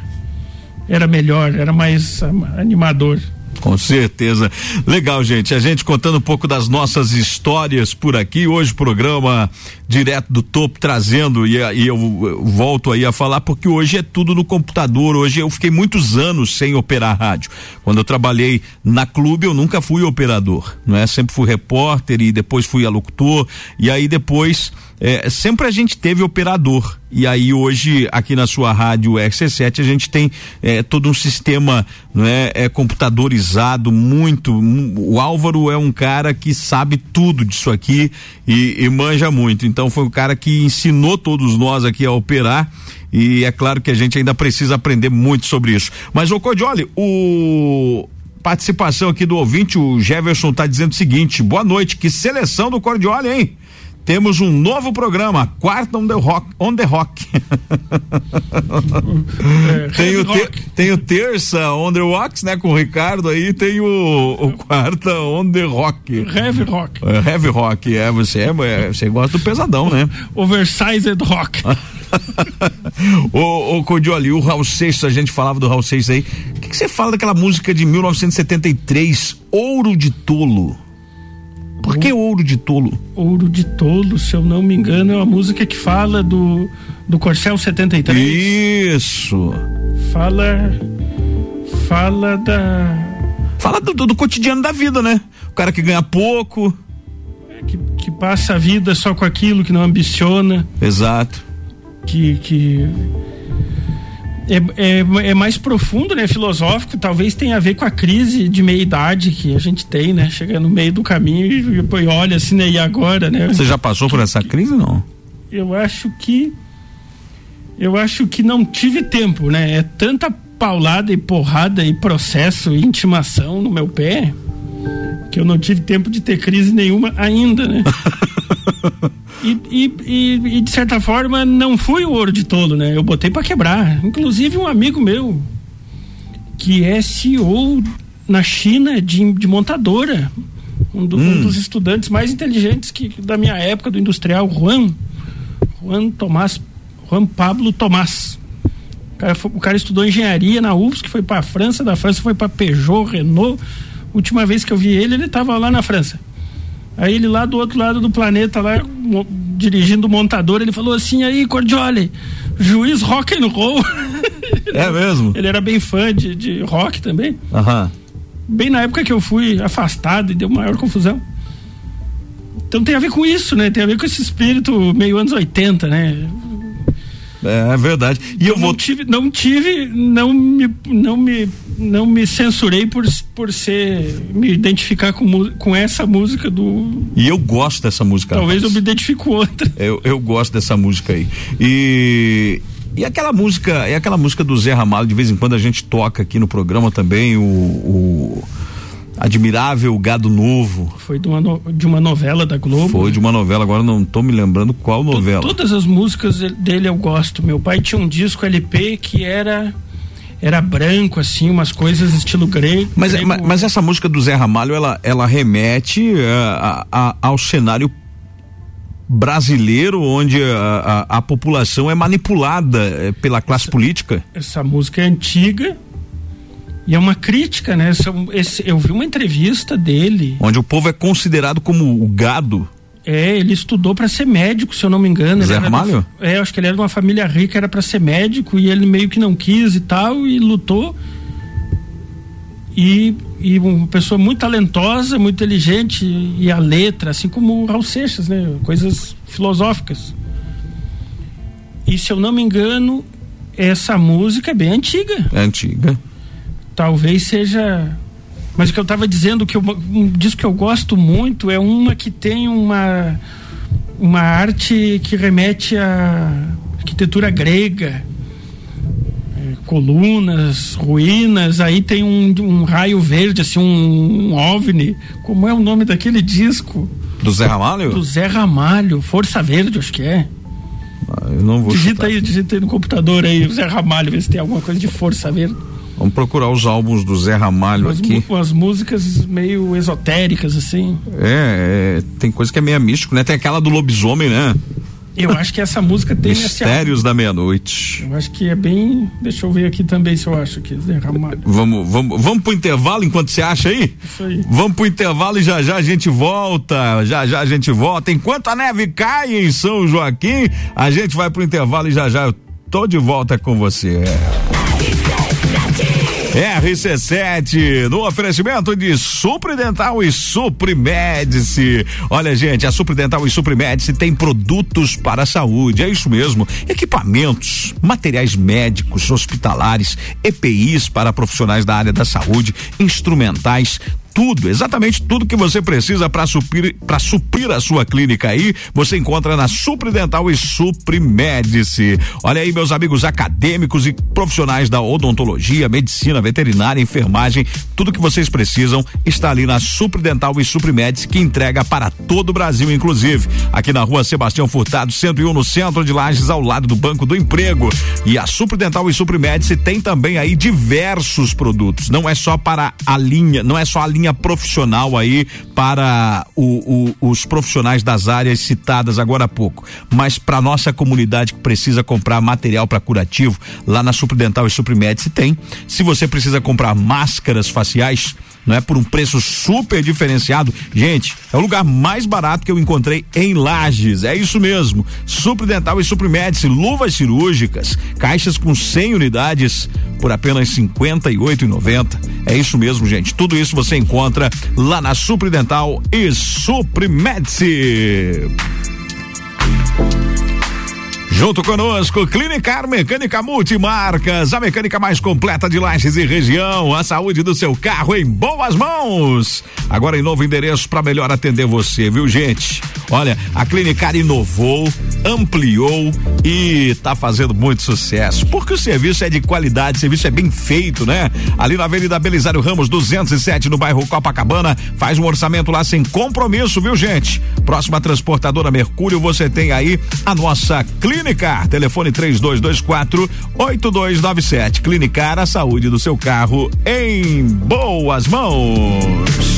era melhor, era mais animador. Com certeza. Legal, gente. A gente contando um pouco das nossas histórias por aqui. Hoje, programa direto do topo, trazendo, e, e eu, eu, volto aí a falar, porque hoje é tudo no computador. Hoje eu fiquei muitos anos sem operar rádio. Quando eu trabalhei na clube, eu nunca fui operador, não é? Sempre fui repórter e depois fui locutor. E aí depois, é, sempre a gente teve operador E aí hoje aqui na sua rádio RC7 a gente tem é, todo um sistema não é, computadorizado muito. O Álvaro é um cara que sabe tudo disso aqui e, e manja muito. Então foi um cara que ensinou todos nós aqui a operar e é claro que a gente ainda precisa aprender muito sobre isso. Mas o Codioli, o participação aqui do ouvinte, o Jefferson está dizendo o seguinte: boa noite, que seleção do Cordioli, hein? Temos um novo programa, quarta on the rock. On the rock. [LAUGHS] É, tem, o te, tem o terça on the rocks, né, com o Ricardo aí, tem o, o quarta on the rock. Heavy rock. É, heavy rock, é, você, é, você gosta do pesadão, né? Oversized rock. ô, ô Cordioli, o Raul Seixas, a gente falava do Raul Seixas aí. O que você fala daquela música de 1973, Ouro de Tolo? Por que Ouro de Tolo? Ouro de Tolo, se eu não me engano, é uma música que fala do, do Corcel 73. Isso. Fala. Fala da. Fala do, do, do cotidiano da vida, né? O cara que ganha pouco. Que, que passa a vida só com aquilo, que não ambiciona. Exato. Que. que é, é, é, mais profundo, né? Filosófico, talvez tenha a ver com a crise de meia idade que a gente tem, né? Chega no meio do caminho e depois olha assim, né? E agora, né? Você já passou por essa crise, não? Eu acho que eu acho que não tive tempo, né? É tanta paulada e porrada e processo e intimação no meu pé que eu não tive tempo de ter crise nenhuma ainda, né? [LAUGHS] E, e, e, e, de certa forma não fui o ouro de tolo, né? Eu botei para quebrar. Inclusive um amigo meu que é CEO na China de, de montadora, um, do, hum. um, dos estudantes mais inteligentes que da minha época do industrial, Juan, Juan Tomás, Juan Pablo Tomás. O cara, foi, o cara estudou engenharia na UFS, que foi para a França, da França foi para Peugeot, Renault. Última vez que eu vi ele, ele estava lá na França. Aí ele lá do outro lado do planeta, lá dirigindo o montador, ele falou assim, aí, Cordioli, juiz rock and roll. É mesmo? Ele era bem fã de, de rock também. Aham. Bem na época que eu fui afastado e deu maior confusão. Então tem a ver com isso, né? Tem a ver com esse espírito meio anos 80, né? É, é verdade. E eu, eu vou... não tive, não tive, não me, não me, não me censurei por, por ser me identificar com, com essa música do. E eu gosto dessa música. Talvez rapaz. eu me identifique com outra. Eu, eu gosto dessa música aí. E e aquela música, é aquela música do Zé Ramalho, de vez em quando a gente toca aqui no programa também, o, o Admirável Gado Novo. Foi de uma, no, de uma novela da Globo. Foi de uma novela, agora não estou me lembrando qual novela. Todas as músicas dele eu gosto. Meu pai tinha um disco LP que era era branco, assim, umas coisas estilo grego. Mas, grego. mas, mas, essa música do Zé Ramalho, ela, ela remete uh, a, a, ao cenário brasileiro onde a, a, a população é manipulada eh, pela classe essa, política? Essa música é antiga, e é uma crítica, né? Eu vi uma entrevista dele. Onde o povo é considerado como o gado. É, ele estudou para ser médico, se eu não me engano. Zé Ramalho? É, acho que ele era de uma família rica, era para ser médico e ele meio que não quis e tal e lutou. E, e uma pessoa muito talentosa, muito inteligente e a letra, assim como o Raul Seixas, né? Coisas filosóficas. E se eu não me engano, essa música é bem antiga. É antiga talvez seja. Mas o que eu estava dizendo, que eu, um disco que eu gosto muito é uma que tem uma, uma arte que remete à arquitetura grega. É, colunas, ruínas, aí tem um, um raio verde, assim, um, um OVNI. Como é o nome daquele disco? Do Zé Ramalho? Do Zé Ramalho, Força Verde, acho que é. Ah, eu não vou digita chutar. aí, digita aí no computador aí, o Zé Ramalho, ver se tem alguma coisa de Força Verde. Vamos procurar os álbuns do Zé Ramalho As aqui. Umas músicas meio esotéricas, assim. É, é, tem coisa que é meio místico, né? Tem aquela do lobisomem, né? Eu acho que essa música tem Mistérios da Meia-Noite. Eu acho que é bem. Deixa eu ver aqui também se eu acho que Zé Ramalho. Vamos, vamos, vamos pro intervalo enquanto você acha aí? Isso aí. Vamos pro intervalo e já já a gente volta. Já já a gente volta. Enquanto a neve cai em São Joaquim, a gente vai pro intervalo e já já eu tô de volta com você. RC7, no oferecimento de Supridental e Suprimedice. Olha, gente, a Supridental e Suprimedice tem produtos para a saúde, é isso mesmo. Equipamentos, materiais médicos, hospitalares, EPIs para profissionais da área da saúde, instrumentais, tudo, exatamente tudo que você precisa para suprir, para suprir a sua clínica aí, você encontra na Supridental e Suprimedice. Olha aí, meus amigos acadêmicos e profissionais da odontologia, medicina, veterinária, enfermagem, tudo que vocês precisam está ali na Supridental e Suprimedice, que entrega para todo o Brasil, inclusive. Aqui na rua Sebastião Furtado, 101, no centro de Lages, ao lado do Banco do Emprego. E a Supridental e Suprimedice tem também aí diversos produtos. Não é só para a linha, não é só a linha profissional aí para o, o, os profissionais das áreas citadas agora há pouco, mas para nossa comunidade que precisa comprar material para curativo, lá na Supridental e Suprimed se tem. Se você precisa comprar máscaras faciais, não é por um preço super diferenciado. Gente, é o lugar mais barato que eu encontrei em Lages. É isso mesmo. Supridental e Suprimedice, luvas cirúrgicas, caixas com 100 unidades por apenas 58,90. É isso mesmo, gente. Tudo isso você encontra lá na Supridental e Suprimedice. Junto conosco, Clinicar Mecânica Multimarcas, a mecânica mais completa de Lages e região. A saúde do seu carro em boas mãos. Agora em novo endereço para melhor atender você, viu, gente? Olha, a Clinicar inovou, ampliou e tá fazendo muito sucesso. Porque o serviço é de qualidade, o serviço é bem feito, né? Ali na Avenida Belisário Ramos 207, no bairro Copacabana, faz um orçamento lá sem compromisso, viu, gente? Próxima transportadora Mercúrio, você tem aí a nossa Clinicar Clinicar, telefone 3224 8297. Clinicar, a saúde do seu carro em boas mãos.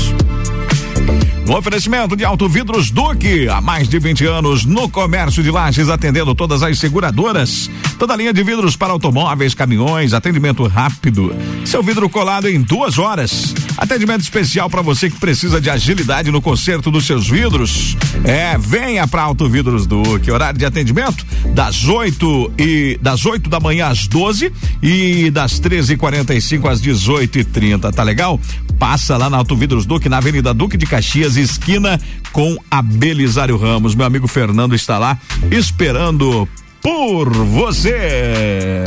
No oferecimento de Auto Vidros Duque, há mais de 20 anos no comércio de lajes, atendendo todas as seguradoras. Toda linha de vidros para automóveis, caminhões, atendimento rápido. Seu vidro colado em duas horas. Atendimento especial para você que precisa de agilidade no conserto dos seus vidros. É, venha para Auto Vidros Duque. Horário de atendimento das 8 e das 8 da manhã às 12 e das 13h45 às 18h30. Tá legal? Passa lá na Auto Vidros Duque, na Avenida Duque de Caxias, esquina com a Belisário Ramos. Meu amigo Fernando está lá esperando por você.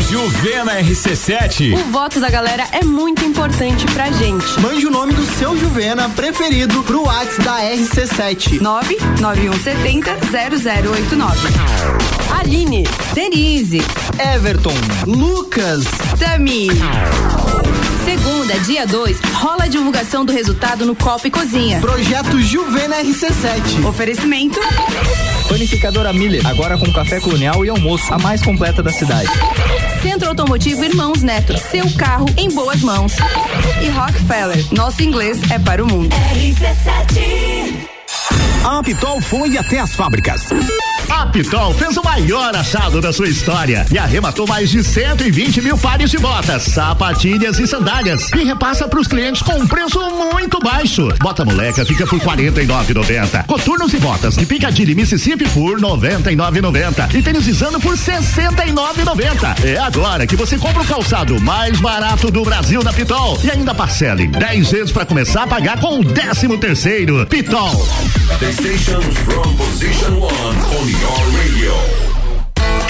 Juvena RC7. O voto da galera é muito importante pra gente. Mande o nome do seu Juvena preferido pro WhatsApp da RC7. 99170 0089. Aline, Denise, Everton, Lucas, Tami. Segunda, dia 2, rola a divulgação do resultado no Copa e Cozinha. Projeto Juvena RC7. Oferecimento. Panificadora Miller, agora com café colonial e almoço, a mais completa da cidade. Centro Automotivo Irmãos Neto, seu carro em boas mãos. E Rockefeller, nosso inglês é para o mundo. A Pitol foi até as fábricas. A Pitol fez o maior achado da sua história e arrematou mais de 120 mil pares de botas, sapatilhas e sandálias e repassa para os clientes com um preço muito baixo. Bota moleca fica por 49,90. Coturnos e botas de Piccadilly Mississippi por 99,90 e tênis Zano por 69,90. É agora que você compra o calçado mais barato do Brasil na Pitol e ainda parcela em 10 vezes para começar a pagar com o 13 terceiro. Pitol. From position one on CDR Radio.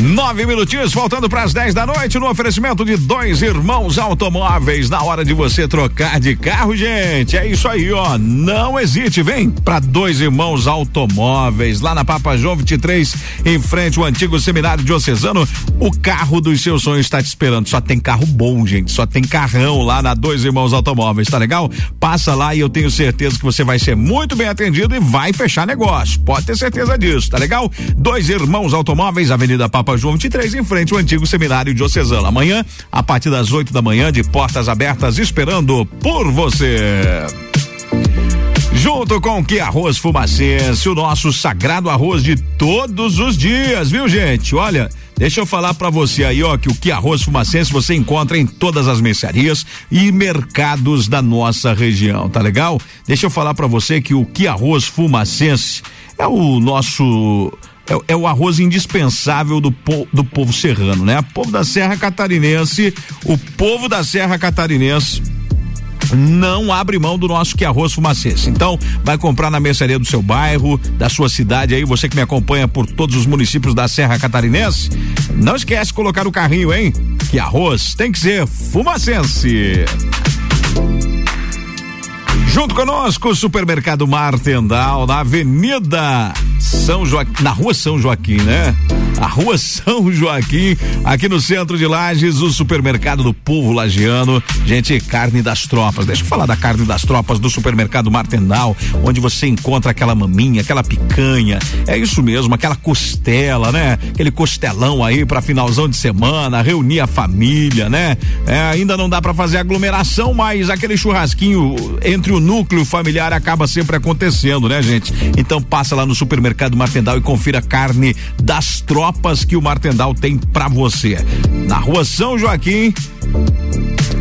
Nove minutinhos, faltando para as 10 da noite, no oferecimento de dois irmãos automóveis. Na hora de você trocar de carro, gente. É isso aí, ó. Não hesite, vem para dois irmãos automóveis. Lá na Papa João 23, em frente ao antigo seminário diocesano. O carro dos seus sonhos está te esperando. Só tem carro bom, gente. Só tem carrão lá na Dois Irmãos Automóveis, tá legal? Passa lá e eu tenho certeza que você vai ser muito bem atendido e vai fechar negócio. Pode ter certeza disso, tá legal? Dois Irmãos Automóveis, Avenida Papa João 23, em frente ao antigo seminário diocesano. Amanhã, a partir das 8 da manhã, de portas abertas, esperando por você. Junto com que arroz fumacense, o nosso sagrado arroz de todos os dias, viu gente? Olha, deixa eu falar para você aí, ó, que o que arroz fumacense você encontra em todas as mercearias e mercados da nossa região, tá legal? Deixa eu falar para você que o que arroz fumacense é o nosso é, é, o arroz indispensável do, po, do povo serrano, né? O povo da Serra Catarinense, o povo da Serra Catarinense não abre mão do nosso que arroz fumacense. Então, vai comprar na mercearia do seu bairro, da sua cidade aí, você que me acompanha por todos os municípios da Serra Catarinense, não esquece de colocar o carrinho, hein? Que arroz tem que ser fumacense. Junto conosco, Supermercado Martendal, na Avenida São Joaquim, na Rua São Joaquim, né? A Rua São Joaquim, aqui no centro de Lages, o supermercado do povo lagiano. Gente, carne das tropas. Deixa eu falar da carne das tropas do supermercado Martendal, onde você encontra aquela maminha, aquela picanha. É isso mesmo, aquela costela, né? Aquele costelão aí para finalzão de semana, reunir a família, né? É, ainda não dá para fazer aglomeração, mas aquele churrasquinho entre o núcleo familiar acaba sempre acontecendo, né, gente? Então passa lá no supermercado Martendal e confira a carne das tropas que o Martendal tem para você. Na rua São Joaquim,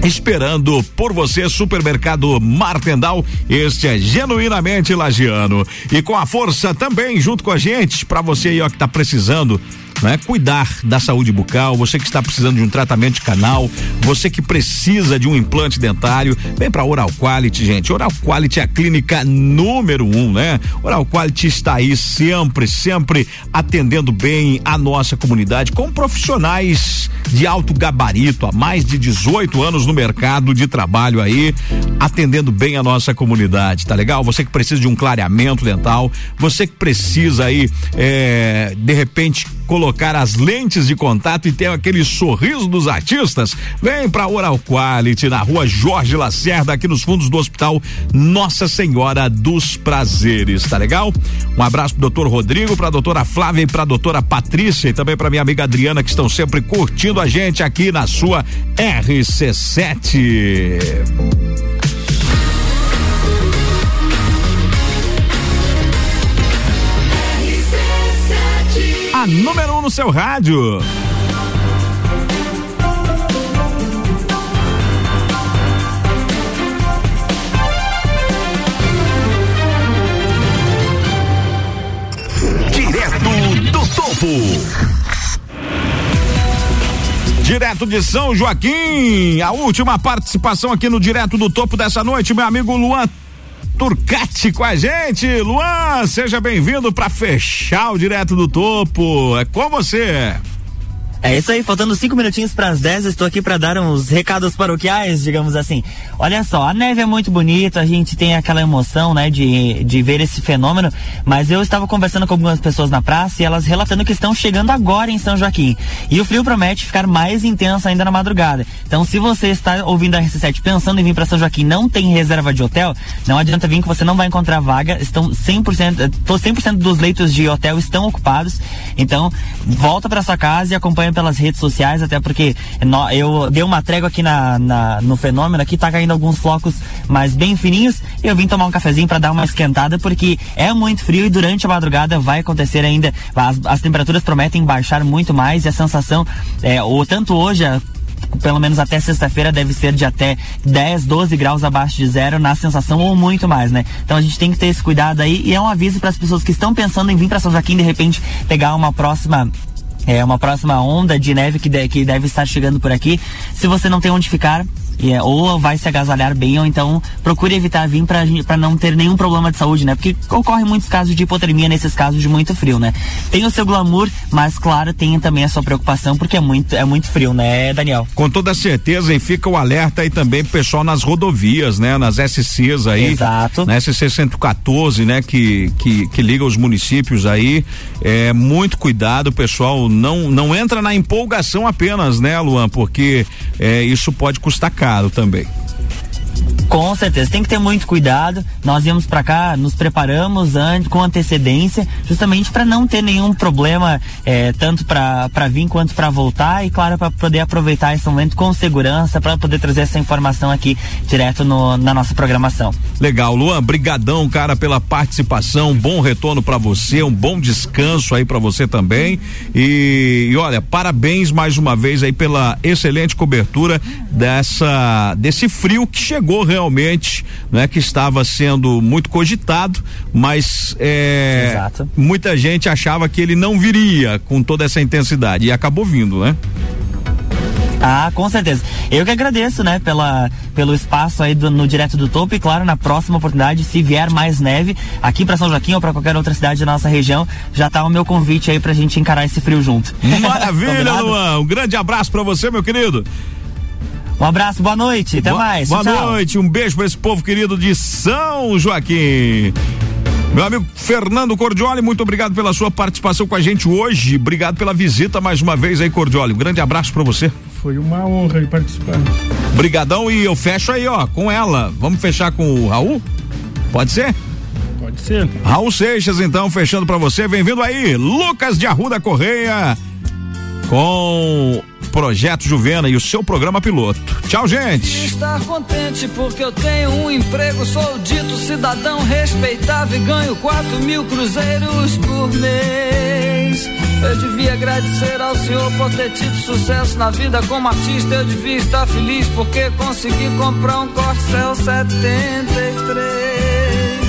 esperando por você, Supermercado Martendal. Este é genuinamente lagiano. E com a força também junto com a gente, para você aí ó que tá precisando né? Cuidar da saúde bucal, você que está precisando de um tratamento de canal, você que precisa de um implante dentário, vem para Oral Quality, gente. Oral Quality é a clínica número um, né? Oral Quality está aí sempre, sempre atendendo bem a nossa comunidade com profissionais de alto gabarito, há mais de 18 anos no mercado de trabalho aí, atendendo bem a nossa comunidade, tá legal? Você que precisa de um clareamento dental, você que precisa aí, é, de repente, colocar as lentes de contato e ter aquele sorriso dos artistas, vem pra Oral Quality na rua Jorge Lacerda, aqui nos fundos do Hospital Nossa Senhora dos Prazeres, tá legal? Um abraço pro doutor Rodrigo, pra doutora Flávia e pra doutora Patrícia e também pra minha amiga Adriana que estão sempre curtindo a gente aqui na sua RC7. A número um no seu rádio. Direto do topo. Direto de São Joaquim, a última participação aqui no Direto do Topo dessa noite, meu amigo Luan Turcati com a gente. Luan, seja bem-vindo para fechar o Direto do Topo. É com você. É isso aí, faltando cinco minutinhos para as 10, estou aqui para dar uns recados paroquiais, digamos assim. Olha só, a neve é muito bonita, a gente tem aquela emoção, né, de, de ver esse fenômeno, mas eu estava conversando com algumas pessoas na praça e elas relatando que estão chegando agora em São Joaquim. E o frio promete ficar mais intenso ainda na madrugada. Então, se você está ouvindo a RC7 pensando em vir para São Joaquim, não tem reserva de hotel, não adianta vir que você não vai encontrar vaga. Estão 100%, 100% dos leitos de hotel estão ocupados. Então, volta para sua casa e acompanha pelas redes sociais, até porque eu dei uma trégua aqui na, na, no fenômeno, aqui tá caindo alguns flocos mais bem fininhos, eu vim tomar um cafezinho para dar uma esquentada, porque é muito frio e durante a madrugada vai acontecer ainda, as, as temperaturas prometem baixar muito mais e a sensação, é, ou tanto hoje, pelo menos até sexta-feira deve ser de até 10, 12 graus abaixo de zero na sensação ou muito mais, né? Então a gente tem que ter esse cuidado aí e é um aviso para as pessoas que estão pensando em vir para São Joaquim de repente pegar uma próxima é uma próxima onda de neve que, de, que deve estar chegando por aqui. Se você não tem onde ficar, E, é, ou vai se agasalhar bem, ou então procure evitar vir para não ter nenhum problema de saúde, né? Porque ocorre muitos casos de hipotermia nesses casos de muito frio, né? Tem o seu glamour, mas claro, tem também a sua preocupação, porque é muito, é muito frio, né, Daniel? Com toda certeza, e fica o alerta aí também pro pessoal nas rodovias, né? Nas SCs aí. Exato. Na SC 114, né? Que, que, que liga os municípios aí. É, muito cuidado, pessoal. Não, não entra na empolgação apenas, né, Luan? Porque é, isso pode custar caro também. Com certeza, tem que ter muito cuidado. Nós viemos para cá, nos preparamos antes, com antecedência, justamente para não ter nenhum problema, é, tanto para vir quanto para voltar e, claro, para poder aproveitar esse momento com segurança, para poder trazer essa informação aqui direto no, na nossa programação. Legal, Luan, brigadão, cara, pela participação. Bom retorno para você, um bom descanso aí para você também. E, e olha, parabéns mais uma vez aí pela excelente cobertura dessa desse frio que chegou realmente realmente, é que estava sendo muito cogitado, mas é, muita gente achava que ele não viria com toda essa intensidade e acabou vindo, né? Ah, com certeza. Eu que agradeço, né, pela, pelo espaço aí do, no Direto do Topo e claro, na próxima oportunidade, se vier mais neve aqui para São Joaquim ou para qualquer outra cidade da nossa região, já tá o meu convite aí pra gente encarar esse frio junto. Maravilha, [LAUGHS] Luan. Um grande abraço para você, meu querido. Um abraço, boa noite, até boa, mais. Boa tchau. noite, um beijo para esse povo querido de São Joaquim. Meu amigo Fernando Cordioli, muito obrigado pela sua participação com a gente hoje. Obrigado pela visita mais uma vez aí, Cordioli. Um grande abraço para você. Foi uma honra participar. Brigadão e eu fecho aí, ó, com ela. Vamos fechar com o Raul? Pode ser? Pode ser. Raul Seixas, então, fechando para você. Bem-vindo aí, Lucas de Arruda Correia, com Projeto Juvena e o seu programa piloto. Tchau, gente. Estar contente porque eu tenho um emprego, sou dito cidadão respeitável e ganho quatro mil cruzeiros por mês. Eu devia agradecer ao Senhor por ter tido sucesso na vida como artista. Eu devia estar feliz porque consegui comprar um Corcel 73.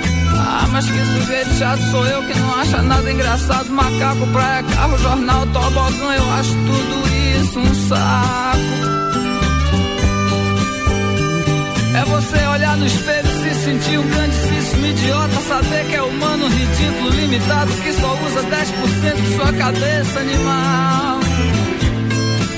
Ah, mas que sujeito chato sou eu que não acha nada engraçado. Macaco, praia, carro, jornal, tobogã, eu acho tudo isso um saco. É você olhar no espelho e se sentir um grandíssimo idiota. Saber que é humano, ridículo, limitado, que só usa 10% de sua cabeça animal.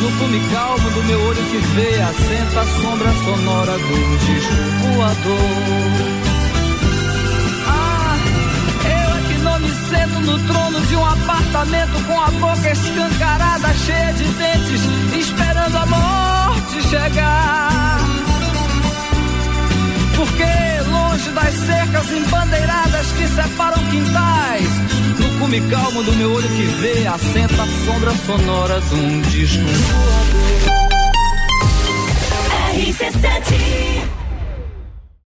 no cume calmo do meu olho que vê, assenta a sombra sonora do disco. Ah, eu é que não me sento no trono de um apartamento com a boca escancarada, cheia de dentes, esperando a morte chegar. Porque das cercas embandeiradas que separam quintais, no cume calmo do meu olho que vê, assenta a sombra sonora de um disco voador. RC7